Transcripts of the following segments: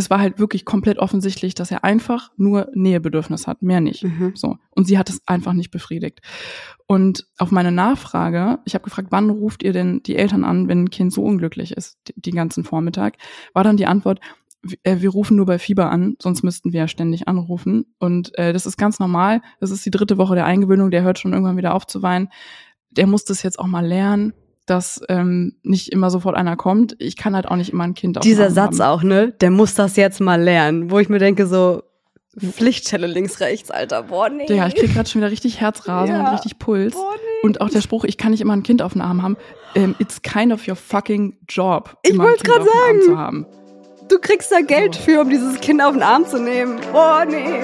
es war halt wirklich komplett offensichtlich, dass er einfach nur Nähebedürfnis hat, mehr nicht. Mhm. So. Und sie hat es einfach nicht befriedigt. Und auf meine Nachfrage, ich habe gefragt, wann ruft ihr denn die Eltern an, wenn ein Kind so unglücklich ist, die, die ganzen Vormittag, war dann die Antwort, äh, wir rufen nur bei Fieber an, sonst müssten wir ja ständig anrufen. Und äh, das ist ganz normal. Das ist die dritte Woche der Eingewöhnung, der hört schon irgendwann wieder auf zu weinen. Der muss das jetzt auch mal lernen, dass ähm, nicht immer sofort einer kommt. Ich kann halt auch nicht immer ein Kind auf Dieser Satz haben. auch, ne? Der muss das jetzt mal lernen. Wo ich mir denke, so, Pflichtstelle links, rechts, Alter. Boah, nee. Ja, ich krieg gerade schon wieder richtig Herzrasen Ja. und richtig Puls. Boah, nee. Und auch der Spruch, ich kann nicht immer ein Kind auf dem Arm haben. Ähm, it's kind of your fucking job, Ich dem Arm sagen. zu haben. Du kriegst da Geld für, um dieses Kind auf den Arm zu nehmen. Boah, nee.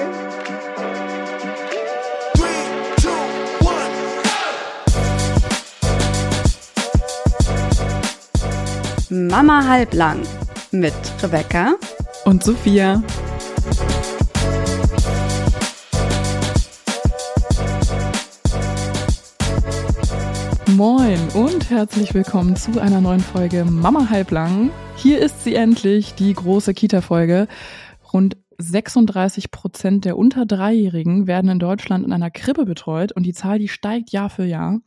Mama halblang mit Rebecca. Und Sophia. Moin und herzlich willkommen zu einer neuen Folge Mama halblang. Hier ist sie endlich, die große Kita-Folge. Rund 36 Prozent der unter Dreijährigen werden in Deutschland in einer Krippe betreut und die Zahl, die steigt Jahr für Jahr.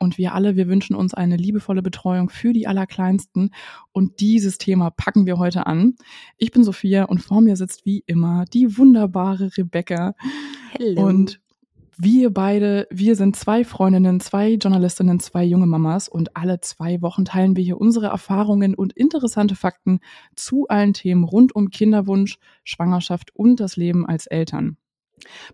Und wir alle, wir wünschen uns eine liebevolle Betreuung für die Allerkleinsten und dieses Thema packen wir heute an. Ich bin Sophia und vor mir sitzt wie immer die wunderbare Rebecca. Hello. Und wir beide, wir sind zwei Freundinnen, zwei Journalistinnen, zwei junge Mamas und alle zwei Wochen teilen wir hier unsere Erfahrungen und interessante Fakten zu allen Themen rund um Kinderwunsch, Schwangerschaft und das Leben als Eltern.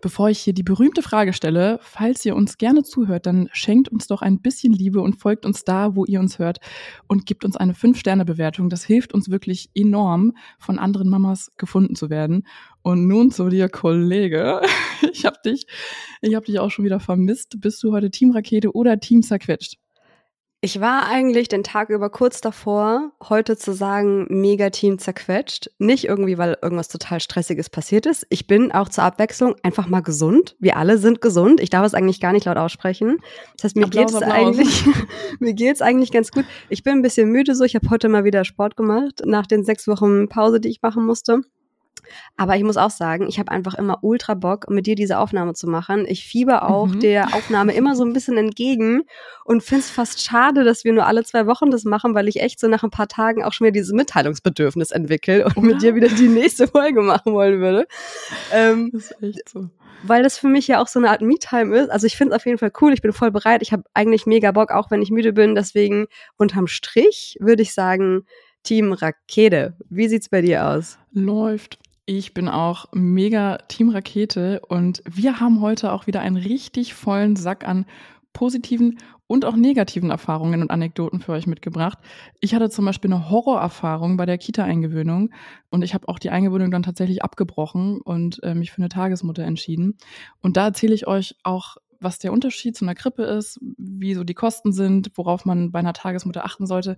Bevor ich hier die berühmte Frage stelle, falls ihr uns gerne zuhört, dann schenkt uns doch ein bisschen Liebe und folgt uns da, wo ihr uns hört und gebt uns eine 5-Sterne-Bewertung. Das hilft uns wirklich enorm, von anderen Mamas gefunden zu werden. Und nun zu dir, Kollege. Ich hab dich, ich hab dich auch schon wieder vermisst. Bist du heute Team Rakete oder Team zerquetscht? Ich war eigentlich den Tag über kurz davor, heute zu sagen, mega Team zerquetscht. Nicht irgendwie, weil irgendwas total Stressiges passiert ist. Ich bin auch zur Abwechslung einfach mal gesund. Wir alle sind gesund. Ich darf es eigentlich gar nicht laut aussprechen. Das heißt, mir geht's Applaus. eigentlich, mir geht's eigentlich ganz gut. Ich bin ein bisschen müde so. Ich habe heute mal wieder Sport gemacht, nach den sechs Wochen Pause, die ich machen musste. Aber ich muss auch sagen, ich habe einfach immer ultra Bock, mit dir diese Aufnahme zu machen. Ich fieber auch Mhm. der Aufnahme immer so ein bisschen entgegen und finde es fast schade, dass wir nur alle zwei Wochen das machen, weil ich echt so nach ein paar Tagen auch schon wieder dieses Mitteilungsbedürfnis entwickle und Oder? mit dir wieder die nächste Folge machen wollen würde. Ähm, Das ist echt so. weil das für mich ja auch so eine Art Me-Time ist. Also ich finde es auf jeden Fall cool. Ich bin voll bereit. Ich habe eigentlich mega Bock, auch wenn ich müde bin. Deswegen unterm Strich würde ich sagen, Team Rakete. Wie sieht's bei dir aus? Läuft. Ich bin auch mega Team Rakete und wir haben heute auch wieder einen richtig vollen Sack an positiven und auch negativen Erfahrungen und Anekdoten für euch mitgebracht. Ich hatte zum Beispiel eine Horrorerfahrung bei der Kita-Eingewöhnung und ich habe auch die Eingewöhnung dann tatsächlich abgebrochen und äh, mich für eine Tagesmutter entschieden. Und da erzähle ich euch auch, was der Unterschied zu einer Krippe ist, wie so die Kosten sind, worauf man bei einer Tagesmutter achten sollte.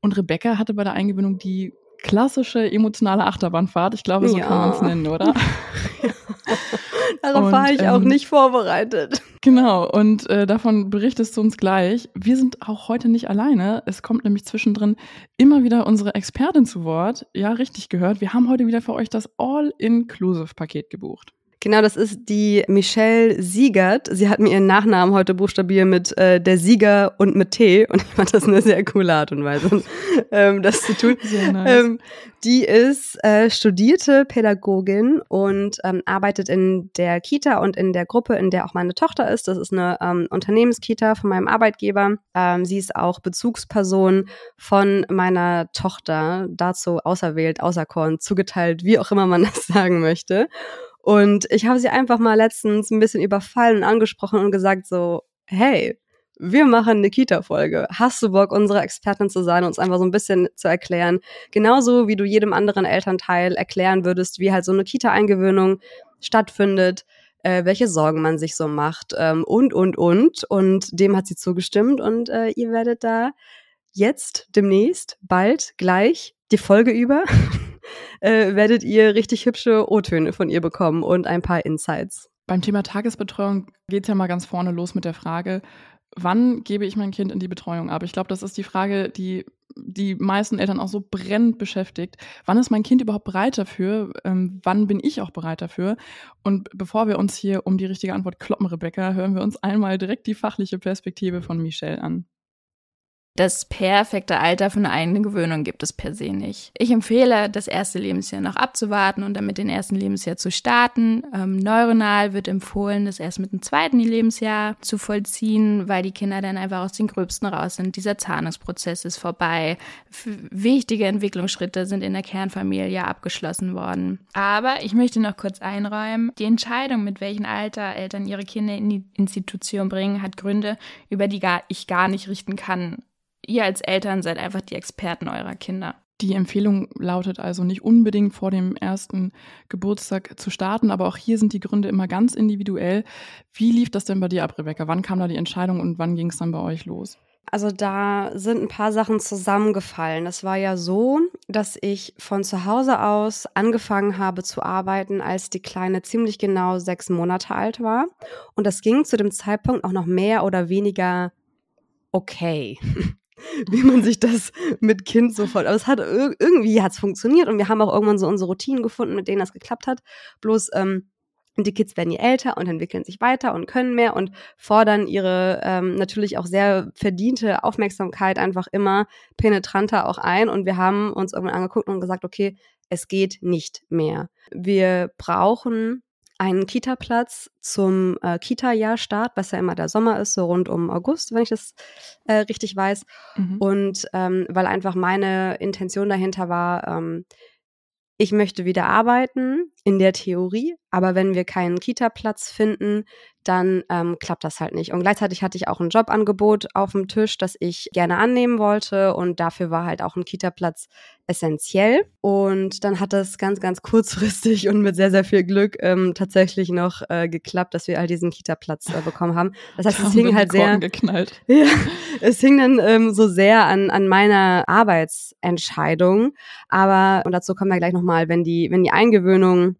Und Rebecca hatte bei der Eingewöhnung die klassische emotionale Achterbahnfahrt. Ich glaube, so Ja. kann man es nennen, oder? Darauf Und, war ich auch ähm, nicht vorbereitet. Genau, und äh, davon berichtest du uns gleich. Wir sind auch heute nicht alleine. Es kommt nämlich zwischendrin immer wieder unsere Expertin zu Wort. Ja, richtig gehört. Wir haben heute wieder für euch das All-Inclusive-Paket gebucht. Genau, das ist die Michelle Siegert. Sie hat mir ihren Nachnamen heute buchstabiert mit äh, der Sieger und mit T. Und ich fand das eine sehr coole Art und Weise, ähm, das zu tun. Nice. Ähm, die ist äh, studierte Pädagogin und ähm, arbeitet in der Kita und in der Gruppe, in der auch meine Tochter ist. Das ist eine ähm, Unternehmenskita von meinem Arbeitgeber. Ähm, sie ist auch Bezugsperson von meiner Tochter, dazu auserwählt, auserkoren, zugeteilt, wie auch immer man das sagen möchte. Und ich habe sie einfach mal letztens ein bisschen überfallen und angesprochen und gesagt so, hey, wir machen eine Kita-Folge. Hast du Bock, unsere Expertin zu sein, uns einfach so ein bisschen zu erklären? Genauso wie du jedem anderen Elternteil erklären würdest, wie halt so eine Kita-Eingewöhnung stattfindet, äh, welche Sorgen man sich so macht ähm, und, und, und. Und dem hat sie zugestimmt und äh, ihr werdet da jetzt, demnächst, bald, gleich, die Folge über, äh, werdet ihr richtig hübsche O-Töne von ihr bekommen und ein paar Insights. Beim Thema Tagesbetreuung geht's ja mal ganz vorne los mit der Frage, wann gebe ich mein Kind in die Betreuung ab? Ich glaube, das ist die Frage, die die meisten Eltern auch so brennend beschäftigt. Wann ist mein Kind überhaupt bereit dafür? Ähm, wann bin ich auch bereit dafür? Und bevor wir uns hier um die richtige Antwort kloppen, Rebecca, hören wir uns einmal direkt die fachliche Perspektive von Michelle an. Das perfekte Alter für eine eigene gibt es per se nicht. Ich empfehle, das erste Lebensjahr noch abzuwarten und dann mit dem ersten Lebensjahr zu starten. Ähm, neuronal wird empfohlen, das erst mit dem zweiten Lebensjahr zu vollziehen, weil die Kinder dann einfach aus den Gröbsten raus sind. Dieser Zahnungsprozess ist vorbei. Wichtige Entwicklungsschritte sind in der Kernfamilie abgeschlossen worden. Aber ich möchte noch kurz einräumen, die Entscheidung, mit welchem Alter Eltern ihre Kinder in die Institution bringen, hat Gründe, über die gar, ich gar nicht richten kann ihr als Eltern seid einfach die Experten eurer Kinder. Die Empfehlung lautet also nicht unbedingt vor dem ersten Geburtstag zu starten, aber auch hier sind die Gründe immer ganz individuell. Wie lief das denn bei dir ab, Rebecca? Wann kam da die Entscheidung und wann ging es dann bei euch los? Also da sind ein paar Sachen zusammengefallen. Es war ja so, dass ich von zu Hause aus angefangen habe zu arbeiten, als die Kleine ziemlich genau sechs Monate alt war. Und das ging zu dem Zeitpunkt auch noch mehr oder weniger okay. wie man sich das mit Kind sofort. Aber es hat irgendwie hat's funktioniert und wir haben auch irgendwann so unsere Routinen gefunden, mit denen das geklappt hat. Bloß ähm, die Kids werden ja älter und entwickeln sich weiter und können mehr und fordern ihre ähm, natürlich auch sehr verdiente Aufmerksamkeit einfach immer penetranter auch ein. Und wir haben uns irgendwann angeguckt und gesagt, okay, es geht nicht mehr. Wir brauchen einen Kita-Platz zum äh, Kita-Jahrstart, was ja immer der Sommer ist, so rund um August, wenn ich das äh, richtig weiß. Mhm. Und ähm, weil einfach meine Intention dahinter war, ähm, ich möchte wieder arbeiten in der Theorie, aber wenn wir keinen Kita-Platz finden, dann ähm, klappt das halt nicht. Und gleichzeitig hatte ich auch ein Jobangebot auf dem Tisch, das ich gerne annehmen wollte und dafür war halt auch ein Kita-Platz essentiell. Und dann hat das ganz, ganz kurzfristig und mit sehr, sehr viel Glück ähm, tatsächlich noch äh, geklappt, dass wir all diesen Kita-Platz äh, bekommen haben. Das heißt, es hing halt sehr. Geknallt. Ja, es hing dann ähm, so sehr an, an meiner Arbeitsentscheidung. Aber, und dazu kommen wir gleich nochmal, wenn die, wenn die Eingewöhnung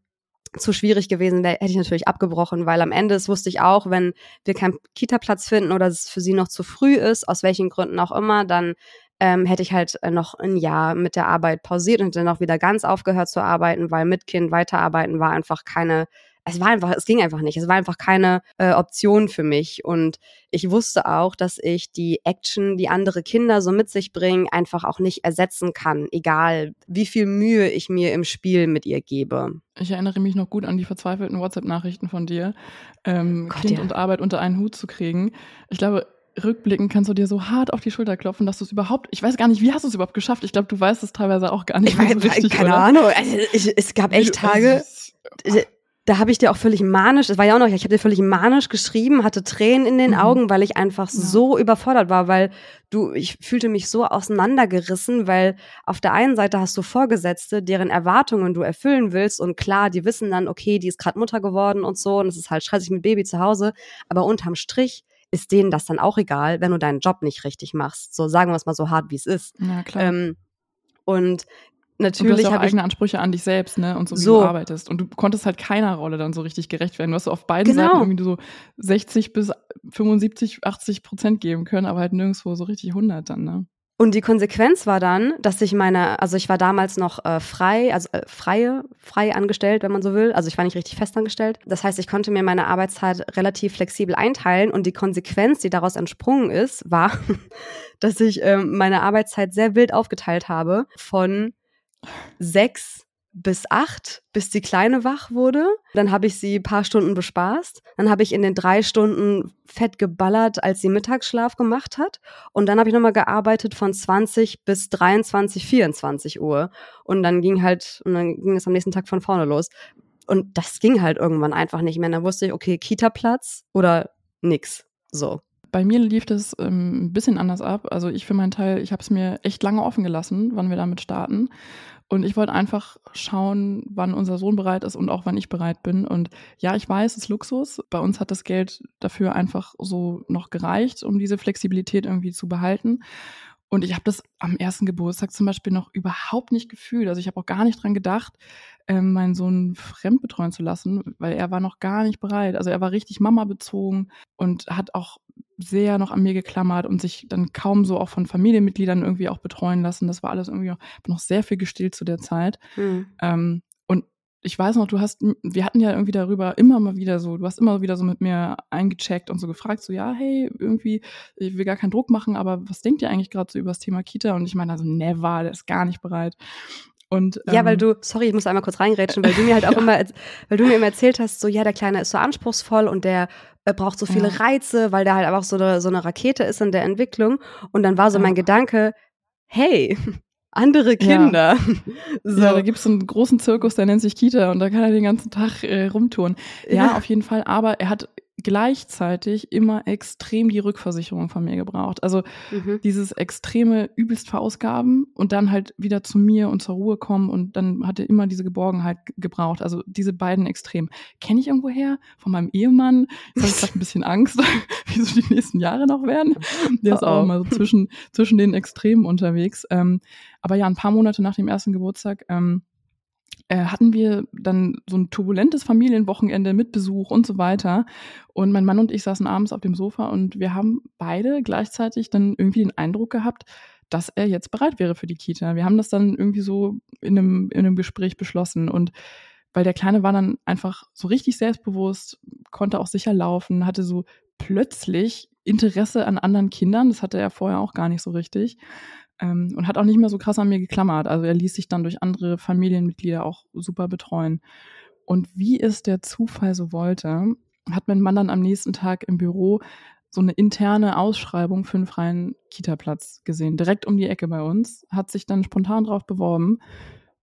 zu schwierig gewesen wäre, hätte ich natürlich abgebrochen, weil am Ende das wusste ich auch, wenn wir keinen Kita-Platz finden oder es für sie noch zu früh ist, aus welchen Gründen auch immer, dann ähm, hätte ich halt äh, noch ein Jahr mit der Arbeit pausiert und dann auch wieder ganz aufgehört zu arbeiten, weil mit Kind weiterarbeiten war einfach keine es war einfach, es ging einfach nicht. Es war einfach keine äh, Option für mich. Und ich wusste auch, dass ich die Action, die andere Kinder so mit sich bringen, einfach auch nicht ersetzen kann, egal wie viel Mühe ich mir im Spiel mit ihr gebe. Ich erinnere mich noch gut an die verzweifelten WhatsApp-Nachrichten von dir, ähm, Gott, Kind ja. und Arbeit unter einen Hut zu kriegen. Ich glaube, rückblickend kannst du dir so hart auf die Schulter klopfen, dass du es überhaupt, ich weiß gar nicht, wie hast du es überhaupt geschafft? Ich glaube, du weißt es teilweise auch gar nicht. Ich weiß, so richtig, keine oder? Ahnung. Also, ich, es gab echt Tage, da habe ich dir auch völlig manisch, das war ja auch noch, ich habe dir völlig manisch geschrieben, hatte Tränen in den mhm. Augen, weil ich einfach ja. so überfordert war, weil du, ich fühlte mich so auseinandergerissen, weil auf der einen Seite hast du Vorgesetzte, deren Erwartungen du erfüllen willst und klar, die wissen dann, okay, die ist gerade Mutter geworden und so und es ist halt stressig mit Baby zu Hause, aber unterm Strich ist denen das dann auch egal, wenn du deinen Job nicht richtig machst. So sagen wir es mal so hart, wie es ist. Ja, klar. Ähm, und natürlich habe ich eigene Ansprüche an dich selbst, ne? Und so wie so. du arbeitest. Und du konntest halt keiner Rolle dann so richtig gerecht werden. Du hast auf beiden genau. Seiten irgendwie so 60 bis 75, 80 Prozent geben können, aber halt nirgendwo so richtig 100 dann, ne? Und die Konsequenz war dann, dass ich meine, also ich war damals noch äh, frei, also äh, freie, frei angestellt, wenn man so will. Also ich war nicht richtig festangestellt. Das heißt, ich konnte mir meine Arbeitszeit relativ flexibel einteilen und die Konsequenz, die daraus entsprungen ist, war, dass ich äh, meine Arbeitszeit sehr wild aufgeteilt habe von sechs bis acht, bis die Kleine wach wurde. Dann habe ich sie ein paar Stunden bespaßt. Dann habe ich in den drei Stunden fett geballert, als sie Mittagsschlaf gemacht hat. Und dann habe ich nochmal gearbeitet von 20 bis 23, 24 Uhr. Und dann ging halt, und dann ging es am nächsten Tag von vorne los. Und das ging halt irgendwann einfach nicht mehr. Dann wusste ich, okay, Kita-Platz oder nix. So. Bei mir lief das ähm, ein bisschen anders ab. Also ich für meinen Teil, ich habe es mir echt lange offen gelassen, wann wir damit starten. Und ich wollte einfach schauen, wann unser Sohn bereit ist und auch wann ich bereit bin. Und ja, ich weiß, es ist Luxus. Bei uns hat das Geld dafür einfach so noch gereicht, um diese Flexibilität irgendwie zu behalten. Und ich habe das am ersten Geburtstag zum Beispiel noch überhaupt nicht gefühlt. Also ich habe auch gar nicht dran gedacht, ähm, meinen Sohn fremd betreuen zu lassen, weil er war noch gar nicht bereit. Also er war richtig Mama bezogen und hat auch sehr noch an mir geklammert und sich dann kaum so auch von Familienmitgliedern irgendwie auch betreuen lassen. Das war alles irgendwie noch sehr viel gestillt zu der Zeit. Mhm. Ähm, und ich weiß noch, du hast, wir hatten ja irgendwie darüber immer mal wieder so, du hast immer wieder so mit mir eingecheckt und so gefragt, so, ja, hey, irgendwie, ich will gar keinen Druck machen, aber was denkt ihr eigentlich gerade so über das Thema Kita? Und ich meine, also, never, der ist gar nicht bereit. Und, ähm, ja, weil ähm, du, sorry, ich muss einmal kurz reingrätschen, weil du mir halt auch ja. immer, weil du mir immer erzählt hast, so, ja, der Kleine ist so anspruchsvoll und der äh, braucht so viele ja. Reize, weil der halt einfach so eine, so eine Rakete ist in der Entwicklung. Und dann war so ja. mein Gedanke, hey, andere Kinder. Ja, so. ja da gibt es so einen großen Zirkus, der nennt sich Kita und da kann er den ganzen Tag äh, rumtouren. Ja, ja, auf jeden Fall, aber er hat gleichzeitig immer extrem die Rückversicherung von mir gebraucht. Also mhm. dieses extreme übelst verausgaben und dann halt wieder zu mir und zur Ruhe kommen und dann hat er immer diese Geborgenheit gebraucht. Also diese beiden Extremen. Kenne ich irgendwo her von meinem Ehemann. Jetzt habe ich gerade ein bisschen Angst, wie so die nächsten Jahre noch werden. Der ist auch immer so zwischen, zwischen den Extremen unterwegs. Ähm, aber ja, ein paar Monate nach dem ersten Geburtstag ähm, äh, hatten wir dann so ein turbulentes Familienwochenende mit Besuch und so weiter. Und mein Mann und ich saßen abends auf dem Sofa und wir haben beide gleichzeitig dann irgendwie den Eindruck gehabt, dass er jetzt bereit wäre für die Kita. Wir haben das dann irgendwie so in einem, in einem Gespräch beschlossen und weil der Kleine war dann einfach so richtig selbstbewusst, konnte auch sicher laufen, hatte so plötzlich Interesse an anderen Kindern. Das hatte er vorher auch gar nicht so richtig. Ähm, und hat auch nicht mehr so krass an mir geklammert. Also er ließ sich dann durch andere Familienmitglieder auch super betreuen. Und wie es der Zufall so wollte, hat mein Mann dann am nächsten Tag im Büro so eine interne Ausschreibung für einen freien Kita-Platz gesehen, direkt um die Ecke bei uns, hat sich dann spontan drauf beworben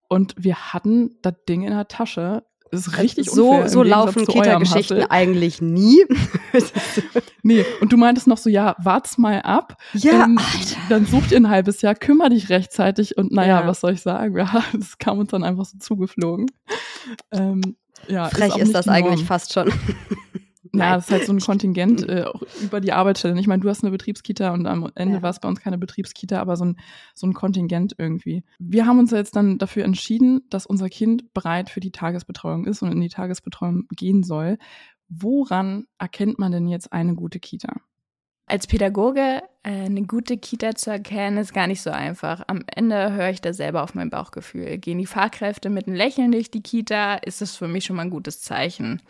und wir hatten das Ding in der Tasche das ist also richtig so, unfair, so laufen Kita-Geschichten eigentlich nie. nee, und du meintest noch so, ja, wart's mal ab. Ja, ähm, Alter. Dann sucht ihr ein halbes Jahr, kümmere dich rechtzeitig und naja, ja. was soll ich sagen? Ja, das kam uns dann einfach so zugeflogen. Ähm, ja, Frech ist, ist das eigentlich fast schon. Ja, das ist halt so ein Kontingent äh, auch über die Arbeitsstelle. Ich meine, du hast eine Betriebskita und am Ende ja. war es bei uns keine Betriebskita, aber so ein, so ein Kontingent irgendwie. Wir haben uns jetzt dann dafür entschieden, dass unser Kind bereit für die Tagesbetreuung ist und in die Tagesbetreuung gehen soll. Woran erkennt man denn jetzt eine gute Kita? Als Pädagoge äh, eine gute Kita zu erkennen, ist gar nicht so einfach. Am Ende höre ich da selber auf mein Bauchgefühl. Gehen die Fachkräfte mit einem Lächeln durch die Kita, ist das für mich schon mal ein gutes Zeichen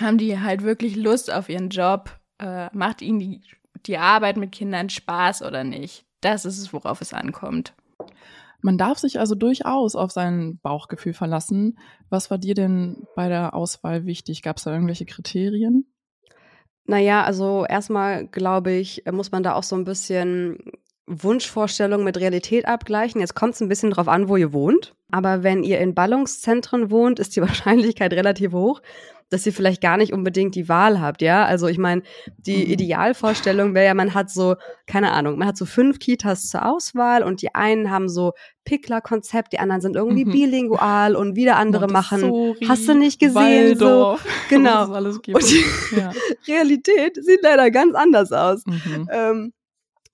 haben die halt wirklich Lust auf ihren Job? Äh, macht ihnen die, die Arbeit mit Kindern Spaß oder nicht? Das ist es, worauf es ankommt. Man darf sich also durchaus auf sein Bauchgefühl verlassen. Was war dir denn bei der Auswahl wichtig? Gab es da irgendwelche Kriterien? Naja, also erstmal glaube ich, muss man da auch so ein bisschen Wunschvorstellung mit Realität abgleichen. Jetzt kommt es ein bisschen drauf an, wo ihr wohnt. Aber wenn ihr in Ballungszentren wohnt, ist die Wahrscheinlichkeit relativ hoch, dass ihr vielleicht gar nicht unbedingt die Wahl habt, ja? Also ich meine, die mhm. Idealvorstellung wäre ja, man hat so, keine Ahnung, man hat so fünf Kitas zur Auswahl und die einen haben so Pickler-Konzept, die anderen sind irgendwie mhm. bilingual und wieder andere machen, hast du nicht gesehen, Waldorf, so, genau. und die ja. Realität sieht leider ganz anders aus. Mhm. Ähm,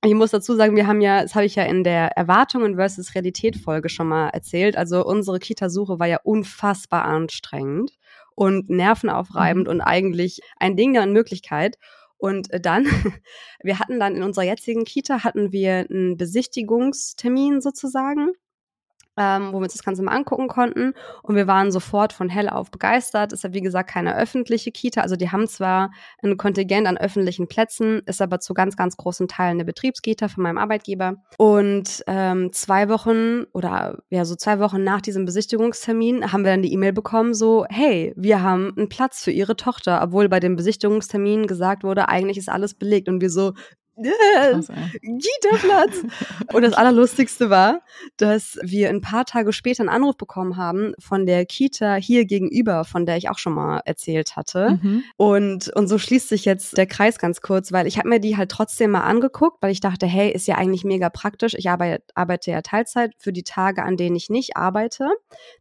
ich muss dazu sagen, wir haben ja, das habe ich ja in der Erwartungen versus Realität Folge schon mal erzählt. Also unsere Kita-Suche war ja unfassbar anstrengend und nervenaufreibend mhm. und eigentlich ein Ding der Unmöglichkeit. Und äh, dann, wir hatten dann in unserer jetzigen Kita hatten wir einen Besichtigungstermin sozusagen ähm, wo wir uns das Ganze mal angucken konnten. Und wir waren sofort von hell auf begeistert. Ist ja, wie gesagt, keine öffentliche Kita. Also die haben zwar ein Kontingent an öffentlichen Plätzen, ist aber zu ganz, ganz großen Teilen eine Betriebskita von meinem Arbeitgeber. Und ähm, zwei Wochen oder ja, so zwei Wochen nach diesem Besichtigungstermin haben wir dann die E-Mail bekommen, so, hey, wir haben einen Platz für Ihre Tochter, obwohl bei dem Besichtigungstermin gesagt wurde, eigentlich ist alles belegt. Und wir so, Kita-Platz. Und das Allerlustigste war, dass wir ein paar Tage später einen Anruf bekommen haben von der Kita hier gegenüber, von der ich auch schon mal erzählt hatte. Mhm. Und, und so schließt sich jetzt der Kreis ganz kurz, weil ich habe mir die halt trotzdem mal angeguckt, weil ich dachte, hey, ist ja eigentlich mega praktisch. Ich arbeite, arbeite ja Teilzeit für die Tage, an denen ich nicht arbeite,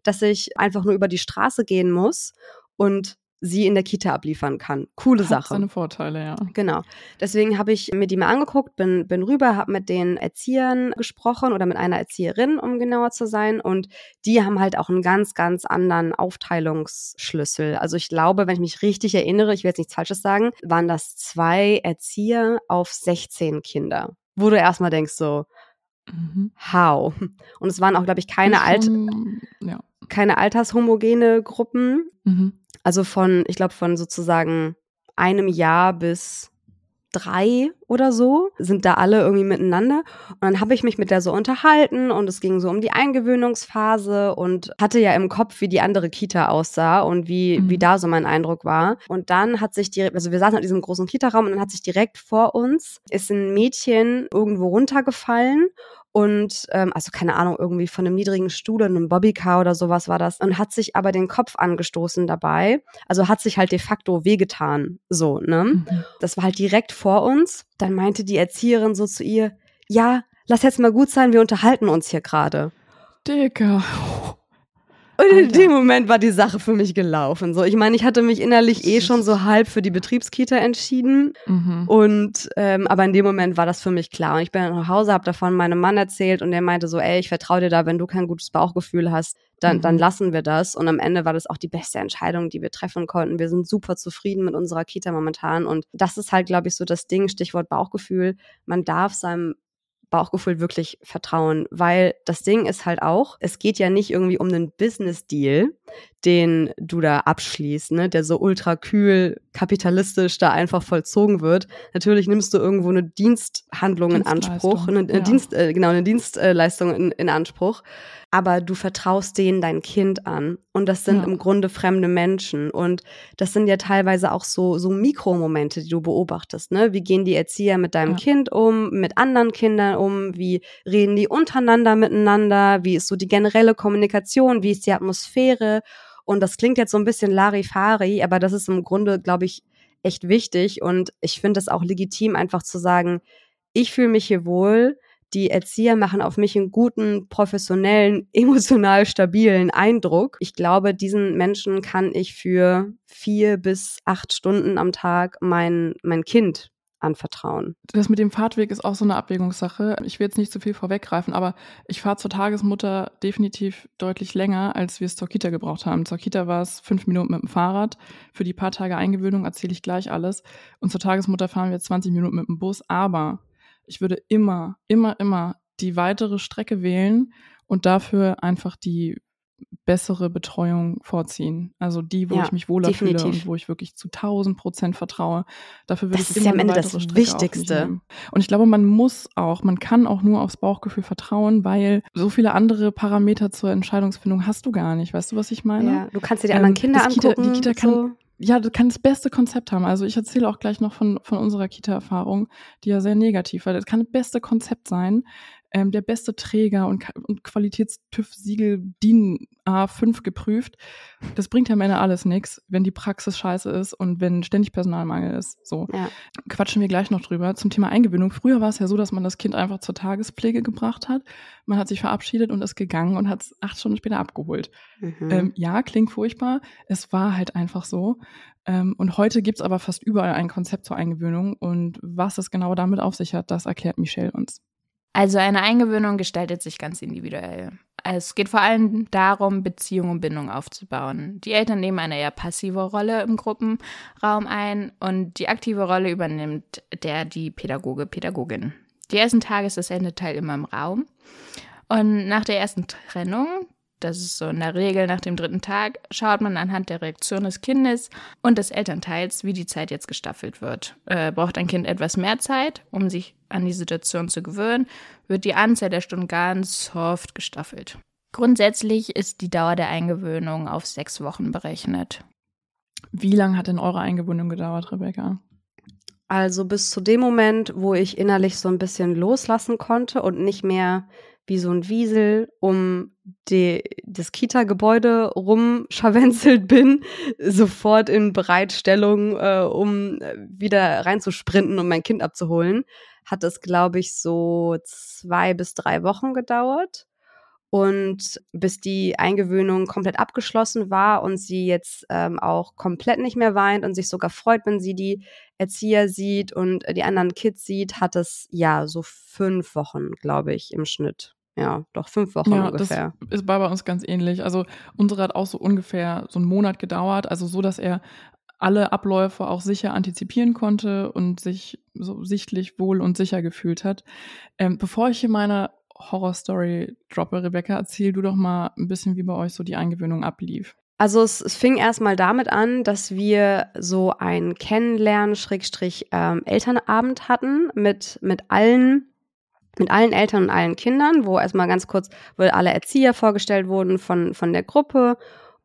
dass ich einfach nur über die Straße gehen muss und sie in der Kita abliefern kann. Coole Hat Sache. seine Vorteile, ja. Genau. Deswegen habe ich mir die mal angeguckt, bin, bin rüber, habe mit den Erziehern gesprochen oder mit einer Erzieherin, um genauer zu sein. Und die haben halt auch einen ganz, ganz anderen Aufteilungsschlüssel. Also ich glaube, wenn ich mich richtig erinnere, ich will jetzt nichts Falsches sagen, waren das zwei Erzieher auf 16 Kinder. Wo du erstmal denkst so, Mhm. how? Und es waren auch, glaube ich, keine, Alt Ja. keine altershomogene Gruppen. Mhm. Also von, ich glaube, von sozusagen einem Jahr bis drei oder so sind da alle irgendwie miteinander. Und dann habe ich mich mit der so unterhalten und es ging so um die Eingewöhnungsphase und hatte ja im Kopf, wie die andere Kita aussah und wie, Mhm. wie da so mein Eindruck war. Und dann hat sich direkt, also wir saßen in diesem großen Kita-Raum und dann hat sich direkt vor uns ist ein Mädchen irgendwo runtergefallen und ähm, also keine Ahnung, irgendwie von einem niedrigen Stuhl, einem Bobbycar oder sowas war das und hat sich aber den Kopf angestoßen dabei. Also hat sich halt de facto wehgetan. So, ne? Mhm. Das war halt direkt vor uns. Dann meinte die Erzieherin so zu ihr, ja, lass jetzt mal gut sein, wir unterhalten uns hier gerade. Dicker. Und in dem Moment war die Sache für mich gelaufen. So, ich meine, ich hatte mich innerlich eh schon so halb für die Betriebskita entschieden. Mhm. Und ähm, aber in dem Moment war das für mich klar. Und ich bin nach Hause, habe davon meinem Mann erzählt und der meinte so, ey, ich vertraue dir da, wenn du kein gutes Bauchgefühl hast, dann, Mhm. dann lassen wir das. Und am Ende war das auch die beste Entscheidung, die wir treffen konnten. Wir sind super zufrieden mit unserer Kita momentan. Und das ist halt, glaube ich, so das Ding, Stichwort Bauchgefühl. Man darf seinem Bauchgefühl wirklich vertrauen, weil das Ding ist halt auch, es geht ja nicht irgendwie um einen Business-Deal, den du da abschließt, ne, der so ultra kühl kapitalistisch da einfach vollzogen wird. Natürlich nimmst du irgendwo eine Diensthandlung in Anspruch, eine, eine ja. Dienst, äh, genau, eine Dienstleistung in, in Anspruch, aber du vertraust denen dein Kind an und das sind Ja. im Grunde fremde Menschen und das sind ja teilweise auch so so Mikromomente, die du beobachtest, ne? Wie gehen die Erzieher mit deinem Ja. Kind um, mit anderen Kindern um, wie reden die untereinander miteinander, wie ist so die generelle Kommunikation, wie ist die Atmosphäre und das klingt jetzt so ein bisschen Larifari, aber das ist im Grunde, glaube ich, echt wichtig und ich finde es auch legitim einfach zu sagen, ich fühle mich hier wohl, die Erzieher machen auf mich einen guten, professionellen, emotional stabilen Eindruck. Ich glaube, diesen Menschen kann ich für vier bis acht Stunden am Tag mein, mein Kind anvertrauen. Das mit dem Fahrtweg ist auch so eine Abwägungssache. Ich will jetzt nicht zu viel vorweggreifen, aber ich fahre zur Tagesmutter definitiv deutlich länger, als wir es zur Kita gebraucht haben. Zur Kita war es fünf Minuten mit dem Fahrrad. Für die paar Tage Eingewöhnung erzähle ich gleich alles. Und zur Tagesmutter fahren wir 20 Minuten mit dem Bus. Aber ich würde immer, immer, immer die weitere Strecke wählen und dafür einfach die bessere Betreuung vorziehen. Also die, wo Ja, ich mich wohler fühle definitiv. und wo ich wirklich zu 1000 Prozent vertraue. Dafür würde Das ich ist immer ja am Ende das Strecke Wichtigste. Und ich glaube, man muss auch, man kann auch nur aufs Bauchgefühl vertrauen, weil so viele andere Parameter zur Entscheidungsfindung hast du gar nicht. Weißt du, was ich meine? Ja, du kannst dir die Ähm, anderen Kinder das Kita- die angucken. Kita kann- so. ja, du kannst das beste Konzept haben. Also ich erzähle auch gleich noch von, von unserer Kita-Erfahrung, die ja sehr negativ war. Das kann das beste Konzept sein, ähm, der beste Träger und, und Qualitätstüv-Siegel DIN A5 geprüft. Das bringt ja am Ende alles nichts, wenn die Praxis scheiße ist und wenn ständig Personalmangel ist. So Ja. quatschen wir gleich noch drüber. Zum Thema Eingewöhnung. Früher war es ja so, dass man das Kind einfach zur Tagespflege gebracht hat. Man hat sich verabschiedet und ist gegangen und hat es acht Stunden später abgeholt. Mhm. Ähm, ja, klingt furchtbar. Es war halt einfach so. Ähm, und heute gibt's aber fast überall ein Konzept zur Eingewöhnung. Und was es genau damit auf sich hat, das erklärt Michelle uns. Also eine Eingewöhnung gestaltet sich ganz individuell. Es geht vor allem darum, Beziehung und Bindung aufzubauen. Die Eltern nehmen eine eher passive Rolle im Gruppenraum ein und die aktive Rolle übernimmt der die Pädagoge, Pädagogin. Die ersten Tage ist das Endeteil immer im Raum. Und nach der ersten Trennung, das ist so in der Regel nach dem dritten Tag, schaut man anhand der Reaktion des Kindes und des Elternteils, wie die Zeit jetzt gestaffelt wird. Äh, braucht ein Kind etwas mehr Zeit, um sich an die Situation zu gewöhnen, wird die Anzahl der Stunden ganz soft gestaffelt. Grundsätzlich ist die Dauer der Eingewöhnung auf sechs Wochen berechnet. Wie lange hat denn eure Eingewöhnung gedauert, Rebecca? Also bis zu dem Moment, wo ich innerlich so ein bisschen loslassen konnte und nicht mehr wie so ein Wiesel um die, das Kita-Gebäude rumscharwenzelt bin, sofort in Bereitstellung, äh, um wieder reinzusprinten und mein Kind abzuholen, hat es, glaube ich, so zwei bis drei Wochen gedauert. Und bis die Eingewöhnung komplett abgeschlossen war und sie jetzt ähm, auch komplett nicht mehr weint und sich sogar freut, wenn sie die Erzieher sieht und die anderen Kids sieht, hat es ja so fünf Wochen, glaube ich, im Schnitt. Ja, doch fünf Wochen ja, ungefähr. Das ist bei uns ganz ähnlich. Also unsere hat auch so ungefähr so einen Monat gedauert. Also so, dass er alle Abläufe auch sicher antizipieren konnte und sich so sichtlich wohl und sicher gefühlt hat. Ähm, bevor ich hier meine Horrorstory droppe, Rebecca, erzähl du doch mal ein bisschen, wie bei euch so die Eingewöhnung ablief. Also es, es fing erstmal damit an, dass wir so ein Kennenlernen-Elternabend ähm, hatten mit, mit allen mit allen Eltern und allen Kindern, wo erstmal ganz kurz, wo alle Erzieher vorgestellt wurden von, von der Gruppe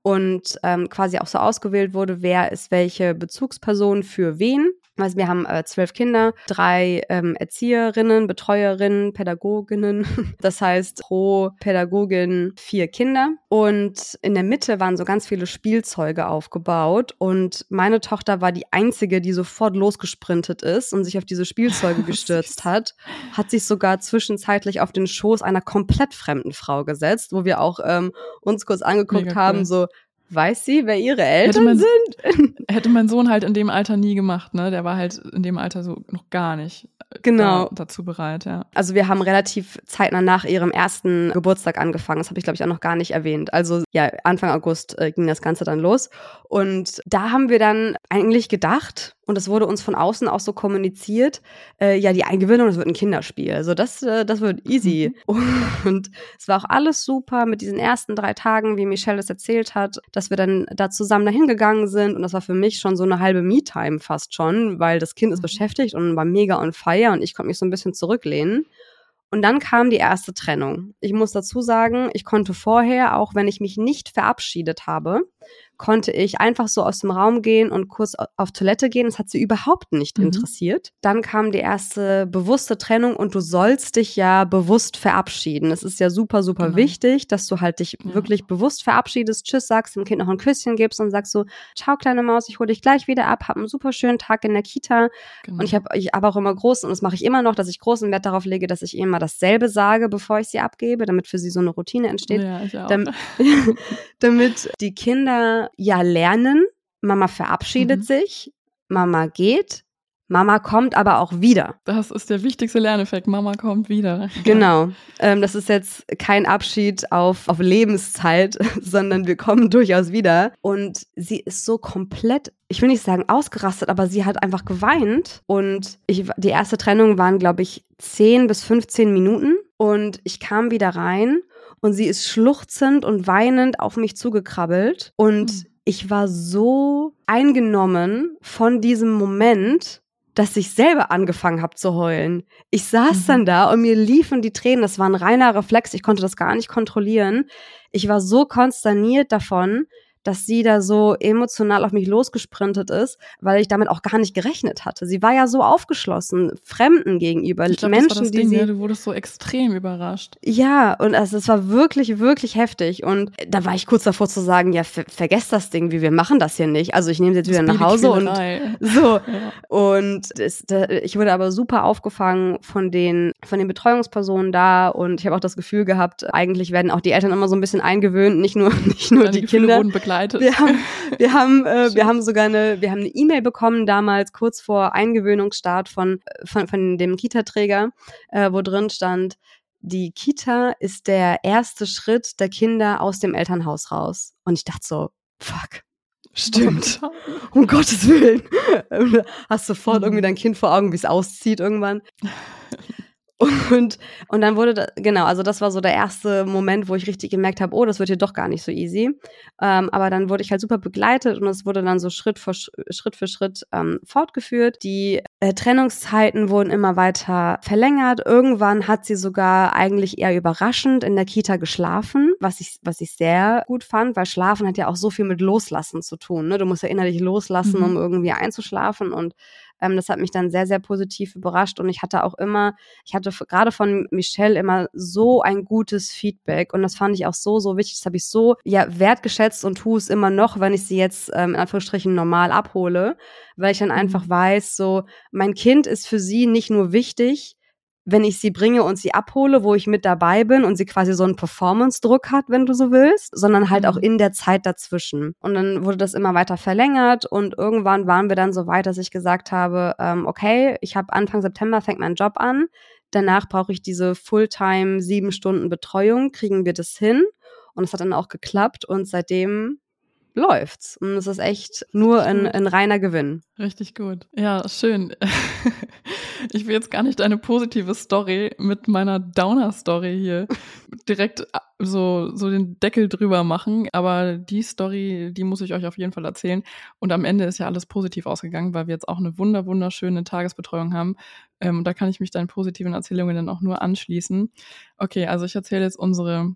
und ähm, quasi auch so ausgewählt wurde, wer ist welche Bezugsperson für wen. Also wir haben äh, zwölf Kinder, drei ähm, Erzieherinnen, Betreuerinnen, Pädagoginnen. Das heißt pro Pädagogin vier Kinder. Und in der Mitte waren so ganz viele Spielzeuge aufgebaut. Und meine Tochter war die einzige, die sofort losgesprintet ist und sich auf diese Spielzeuge gestürzt hat. Hat sich sogar zwischenzeitlich auf den Schoß einer komplett fremden Frau gesetzt, wo wir auch ähm, uns kurz angeguckt Mega haben, cool. so Weiß sie, wer ihre Eltern hätte mein, sind? Hätte mein Sohn halt in dem Alter nie gemacht, ne? Der war halt in dem Alter so noch gar nicht äh, genau. Da, dazu bereit, ja. Also wir haben relativ zeitnah nach ihrem ersten Geburtstag angefangen. Das habe ich, glaube ich, auch noch gar nicht erwähnt. Also ja, Anfang August äh, ging das Ganze dann los. Und da haben wir dann eigentlich gedacht, und es wurde uns von außen auch so kommuniziert, äh, ja, die Eingewöhnung, das wird ein Kinderspiel. Also das, äh, das wird easy. Mhm. Und es war auch alles super mit diesen ersten drei Tagen, wie Michelle es erzählt hat, dass wir dann da zusammen dahin gegangen sind. Und das war für mich schon so eine halbe Me-Time fast schon, weil das Kind ist mhm. beschäftigt und war mega on fire und ich konnte mich so ein bisschen zurücklehnen. Und dann kam die erste Trennung. Ich muss dazu sagen, ich konnte vorher, auch wenn ich mich nicht verabschiedet habe, konnte ich einfach so aus dem Raum gehen und kurz auf Toilette gehen. Das hat sie überhaupt nicht mhm. interessiert. Dann kam die erste bewusste Trennung und du sollst dich ja bewusst verabschieden. Es ist ja super, super genau. wichtig, dass du halt dich ja. wirklich bewusst verabschiedest, Tschüss sagst, dem Kind noch ein Küsschen gibst und sagst so, ciao kleine Maus, ich hole dich gleich wieder ab, hab einen super schönen Tag in der Kita. Genau. Und ich habe ich hab auch immer groß, und das mache ich immer noch, dass ich großen Wert darauf lege, dass ich immer dasselbe sage, bevor ich sie abgebe, damit für sie so eine Routine entsteht. Ja. Damit, damit die Kinder ja lernen, Mama verabschiedet mhm. sich, Mama geht, Mama kommt aber auch wieder. Das ist der wichtigste Lerneffekt. Mama kommt wieder. Genau. Ähm, das ist jetzt kein Abschied auf, auf Lebenszeit, sondern wir kommen durchaus wieder. Und sie ist so komplett, ich will nicht sagen ausgerastet, aber sie hat einfach geweint. Und ich, die erste Trennung waren, glaube ich, 10 bis 15 Minuten. Und ich kam wieder rein und sie ist schluchzend und weinend auf mich zugekrabbelt und mhm. ich war so eingenommen von diesem Moment, dass ich selber angefangen habe zu heulen. Ich saß mhm. dann da und mir liefen die Tränen. Das war ein reiner Reflex. Ich konnte das gar nicht kontrollieren. Ich war so konsterniert davon, dass sie da so emotional auf mich losgesprintet ist, weil ich damit auch gar nicht gerechnet hatte. Sie war ja so aufgeschlossen, Fremden gegenüber, glaub, Menschen, das war das die Ding, sie. Ja, du wurdest so extrem überrascht. Ja, und also es war wirklich, wirklich heftig. Und da war ich kurz davor zu sagen, ja, ver vergesst das Ding, wie wir machen das hier nicht. Also ich nehme sie jetzt das wieder nach Hause und so. Ja. Und das, da, ich wurde aber super aufgefangen von den, von den Betreuungspersonen da und ich habe auch das Gefühl gehabt, eigentlich werden auch die Eltern immer so ein bisschen eingewöhnt, nicht nur, nicht nur die, die Kinder. Begleitet. Wir haben, wir haben, äh, wir haben sogar eine, wir haben eine E-Mail bekommen damals kurz vor Eingewöhnungsstart von von, von dem Kita-Träger, äh, wo drin stand, die Kita ist der erste Schritt der Kinder aus dem Elternhaus raus. Und ich dachte so, fuck. Stimmt. Um Gottes Willen. Hast sofort irgendwie dein Kind vor Augen, wie es auszieht irgendwann. Und, und dann wurde, da, genau, also das war so der erste Moment, wo ich richtig gemerkt habe, oh, das wird hier doch gar nicht so easy. Ähm, aber dann wurde ich halt super begleitet und es wurde dann so Schritt für Schritt, für Schritt ähm, fortgeführt. Die äh, Trennungszeiten wurden immer weiter verlängert. Irgendwann hat sie sogar eigentlich eher überraschend in der Kita geschlafen, was ich, was ich sehr gut fand, weil Schlafen hat ja auch so viel mit Loslassen zu tun. Ne? Du musst ja innerlich loslassen, mhm. um irgendwie einzuschlafen und ähm, das hat mich dann sehr, sehr positiv überrascht und ich hatte auch immer, ich hatte gerade von Michelle immer so ein gutes Feedback und das fand ich auch so, so wichtig. Das habe ich so ja wertgeschätzt und tue es immer noch, wenn ich sie jetzt ähm, in Anführungsstrichen normal abhole, weil ich dann mhm. einfach weiß, so mein Kind ist für sie nicht nur wichtig, wenn ich sie bringe und sie abhole, wo ich mit dabei bin und sie quasi so einen Performance-Druck hat, wenn du so willst, sondern halt auch Mhm. in der Zeit dazwischen. Und dann wurde das immer weiter verlängert und irgendwann waren wir dann so weit, dass ich gesagt habe, ähm, okay, ich habe Anfang September fängt mein Job an, danach brauche ich diese Fulltime sieben Stunden Betreuung, kriegen wir das hin? Und es hat dann auch geklappt und seitdem läuft's. Und es ist echt nur ein, ein reiner Gewinn. Richtig gut. Ja, schön. Ich will jetzt gar nicht eine positive Story mit meiner Downer-Story hier direkt äh, so, so den Deckel drüber machen, aber die Story, die muss ich euch auf jeden Fall erzählen. Und am Ende ist ja alles positiv ausgegangen, weil wir jetzt auch eine wunder, wunderschöne Tagesbetreuung haben. Ähm, da kann ich mich deinen positiven Erzählungen dann auch nur anschließen. Okay, also ich erzähle jetzt unsere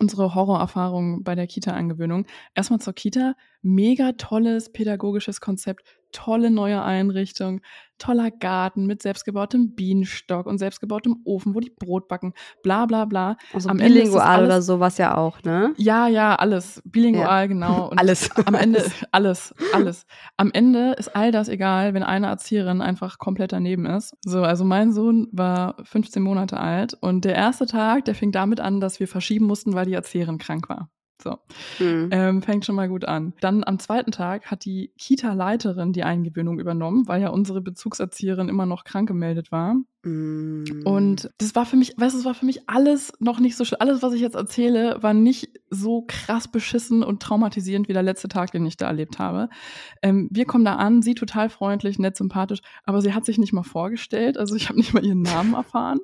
unsere Horrorerfahrung bei der Kita-Angewöhnung. Erstmal zur Kita. Mega tolles pädagogisches Konzept, tolle neue Einrichtung, toller Garten mit selbstgebautem Bienenstock und selbstgebautem Ofen, wo die Brot backen, bla bla bla. Also Am Ende bilingual alles- oder sowas ja auch, ne? Ja, ja, alles. Bilingual, Ja. genau. Und Alles. am Ende, alles, alles. Am Ende ist all das egal, wenn eine Erzieherin einfach komplett daneben ist. So, also mein Sohn war 15 Monate alt und der erste Tag, der fing damit an, dass wir verschieben mussten, weil die Erzieherin krank war. So, Hm. ähm, fängt schon mal gut an. Dann am zweiten Tag hat die Kita-Leiterin die Eingewöhnung übernommen, weil ja unsere Bezugserzieherin immer noch krank gemeldet war. Mm. Und das war für mich, weißt du, es war für mich alles noch nicht so schlimm. Alles, was ich jetzt erzähle, war nicht so krass beschissen und traumatisierend wie der letzte Tag, den ich da erlebt habe. Ähm, wir kommen da an, sie total freundlich, nett, sympathisch, aber sie hat sich nicht mal vorgestellt. Also ich habe nicht mal ihren Namen erfahren.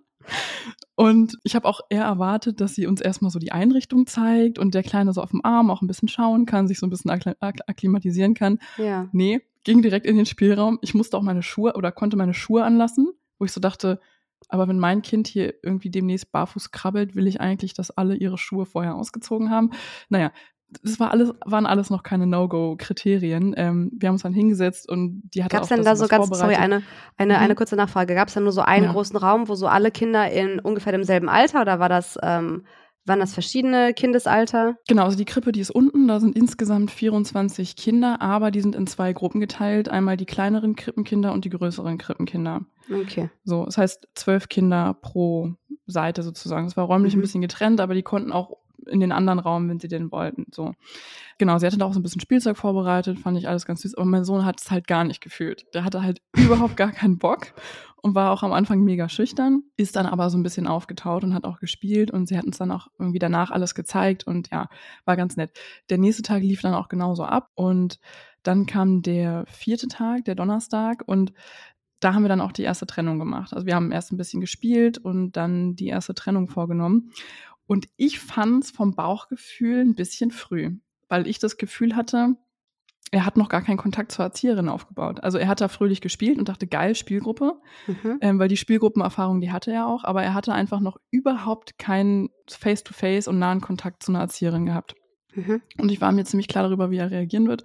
Und ich habe auch eher erwartet, dass sie uns erstmal so die Einrichtung zeigt und der Kleine so auf dem Arm auch ein bisschen schauen kann, sich so ein bisschen akkli- ak- akklimatisieren kann. ja. Nee, ging direkt in den Spielraum. Ich musste auch meine Schuhe oder konnte meine Schuhe anlassen, wo ich so dachte, aber wenn mein Kind hier irgendwie demnächst barfuß krabbelt, will ich eigentlich, dass alle ihre Schuhe vorher ausgezogen haben. Naja, das war alles, waren alles noch keine No-Go-Kriterien. Ähm, wir haben uns dann hingesetzt und die hatte Gab auch es denn das da so ganz, sorry, vorbereitet. eine, eine, Mhm. eine kurze Nachfrage. Gab es da nur so einen Ja. großen Raum, wo so alle Kinder in ungefähr demselben Alter oder war das, ähm, waren das verschiedene Kindesalter? Genau, also die Krippe, die ist unten, da sind insgesamt 24 Kinder, aber die sind in zwei Gruppen geteilt. Einmal die kleineren Krippenkinder und die größeren Krippenkinder. Okay. So, das heißt zwölf Kinder pro Seite sozusagen. Es war räumlich Mhm. ein bisschen getrennt, aber die konnten auch in den anderen Raum, wenn sie den wollten. So. Genau, sie hatte da auch so ein bisschen Spielzeug vorbereitet, fand ich alles ganz süß. Aber mein Sohn hat es halt gar nicht gefühlt. Der hatte halt überhaupt gar keinen Bock und war auch am Anfang mega schüchtern, ist dann aber so ein bisschen aufgetaut und hat auch gespielt und sie hat uns dann auch irgendwie danach alles gezeigt und ja, war ganz nett. Der nächste Tag lief dann auch genauso ab und dann kam der vierte Tag, der Donnerstag und da haben wir dann auch die erste Trennung gemacht. Also wir haben erst ein bisschen gespielt und dann die erste Trennung vorgenommen. Und ich fand es vom Bauchgefühl ein bisschen früh, weil ich das Gefühl hatte, er hat noch gar keinen Kontakt zur Erzieherin aufgebaut. Also er hat da fröhlich gespielt und dachte, geil, Spielgruppe, Mhm. ähm, weil die Spielgruppenerfahrung, die hatte er auch, aber er hatte einfach noch überhaupt keinen Face-to-Face und nahen Kontakt zu einer Erzieherin gehabt. Mhm. Und ich war mir ziemlich klar darüber, wie er reagieren wird.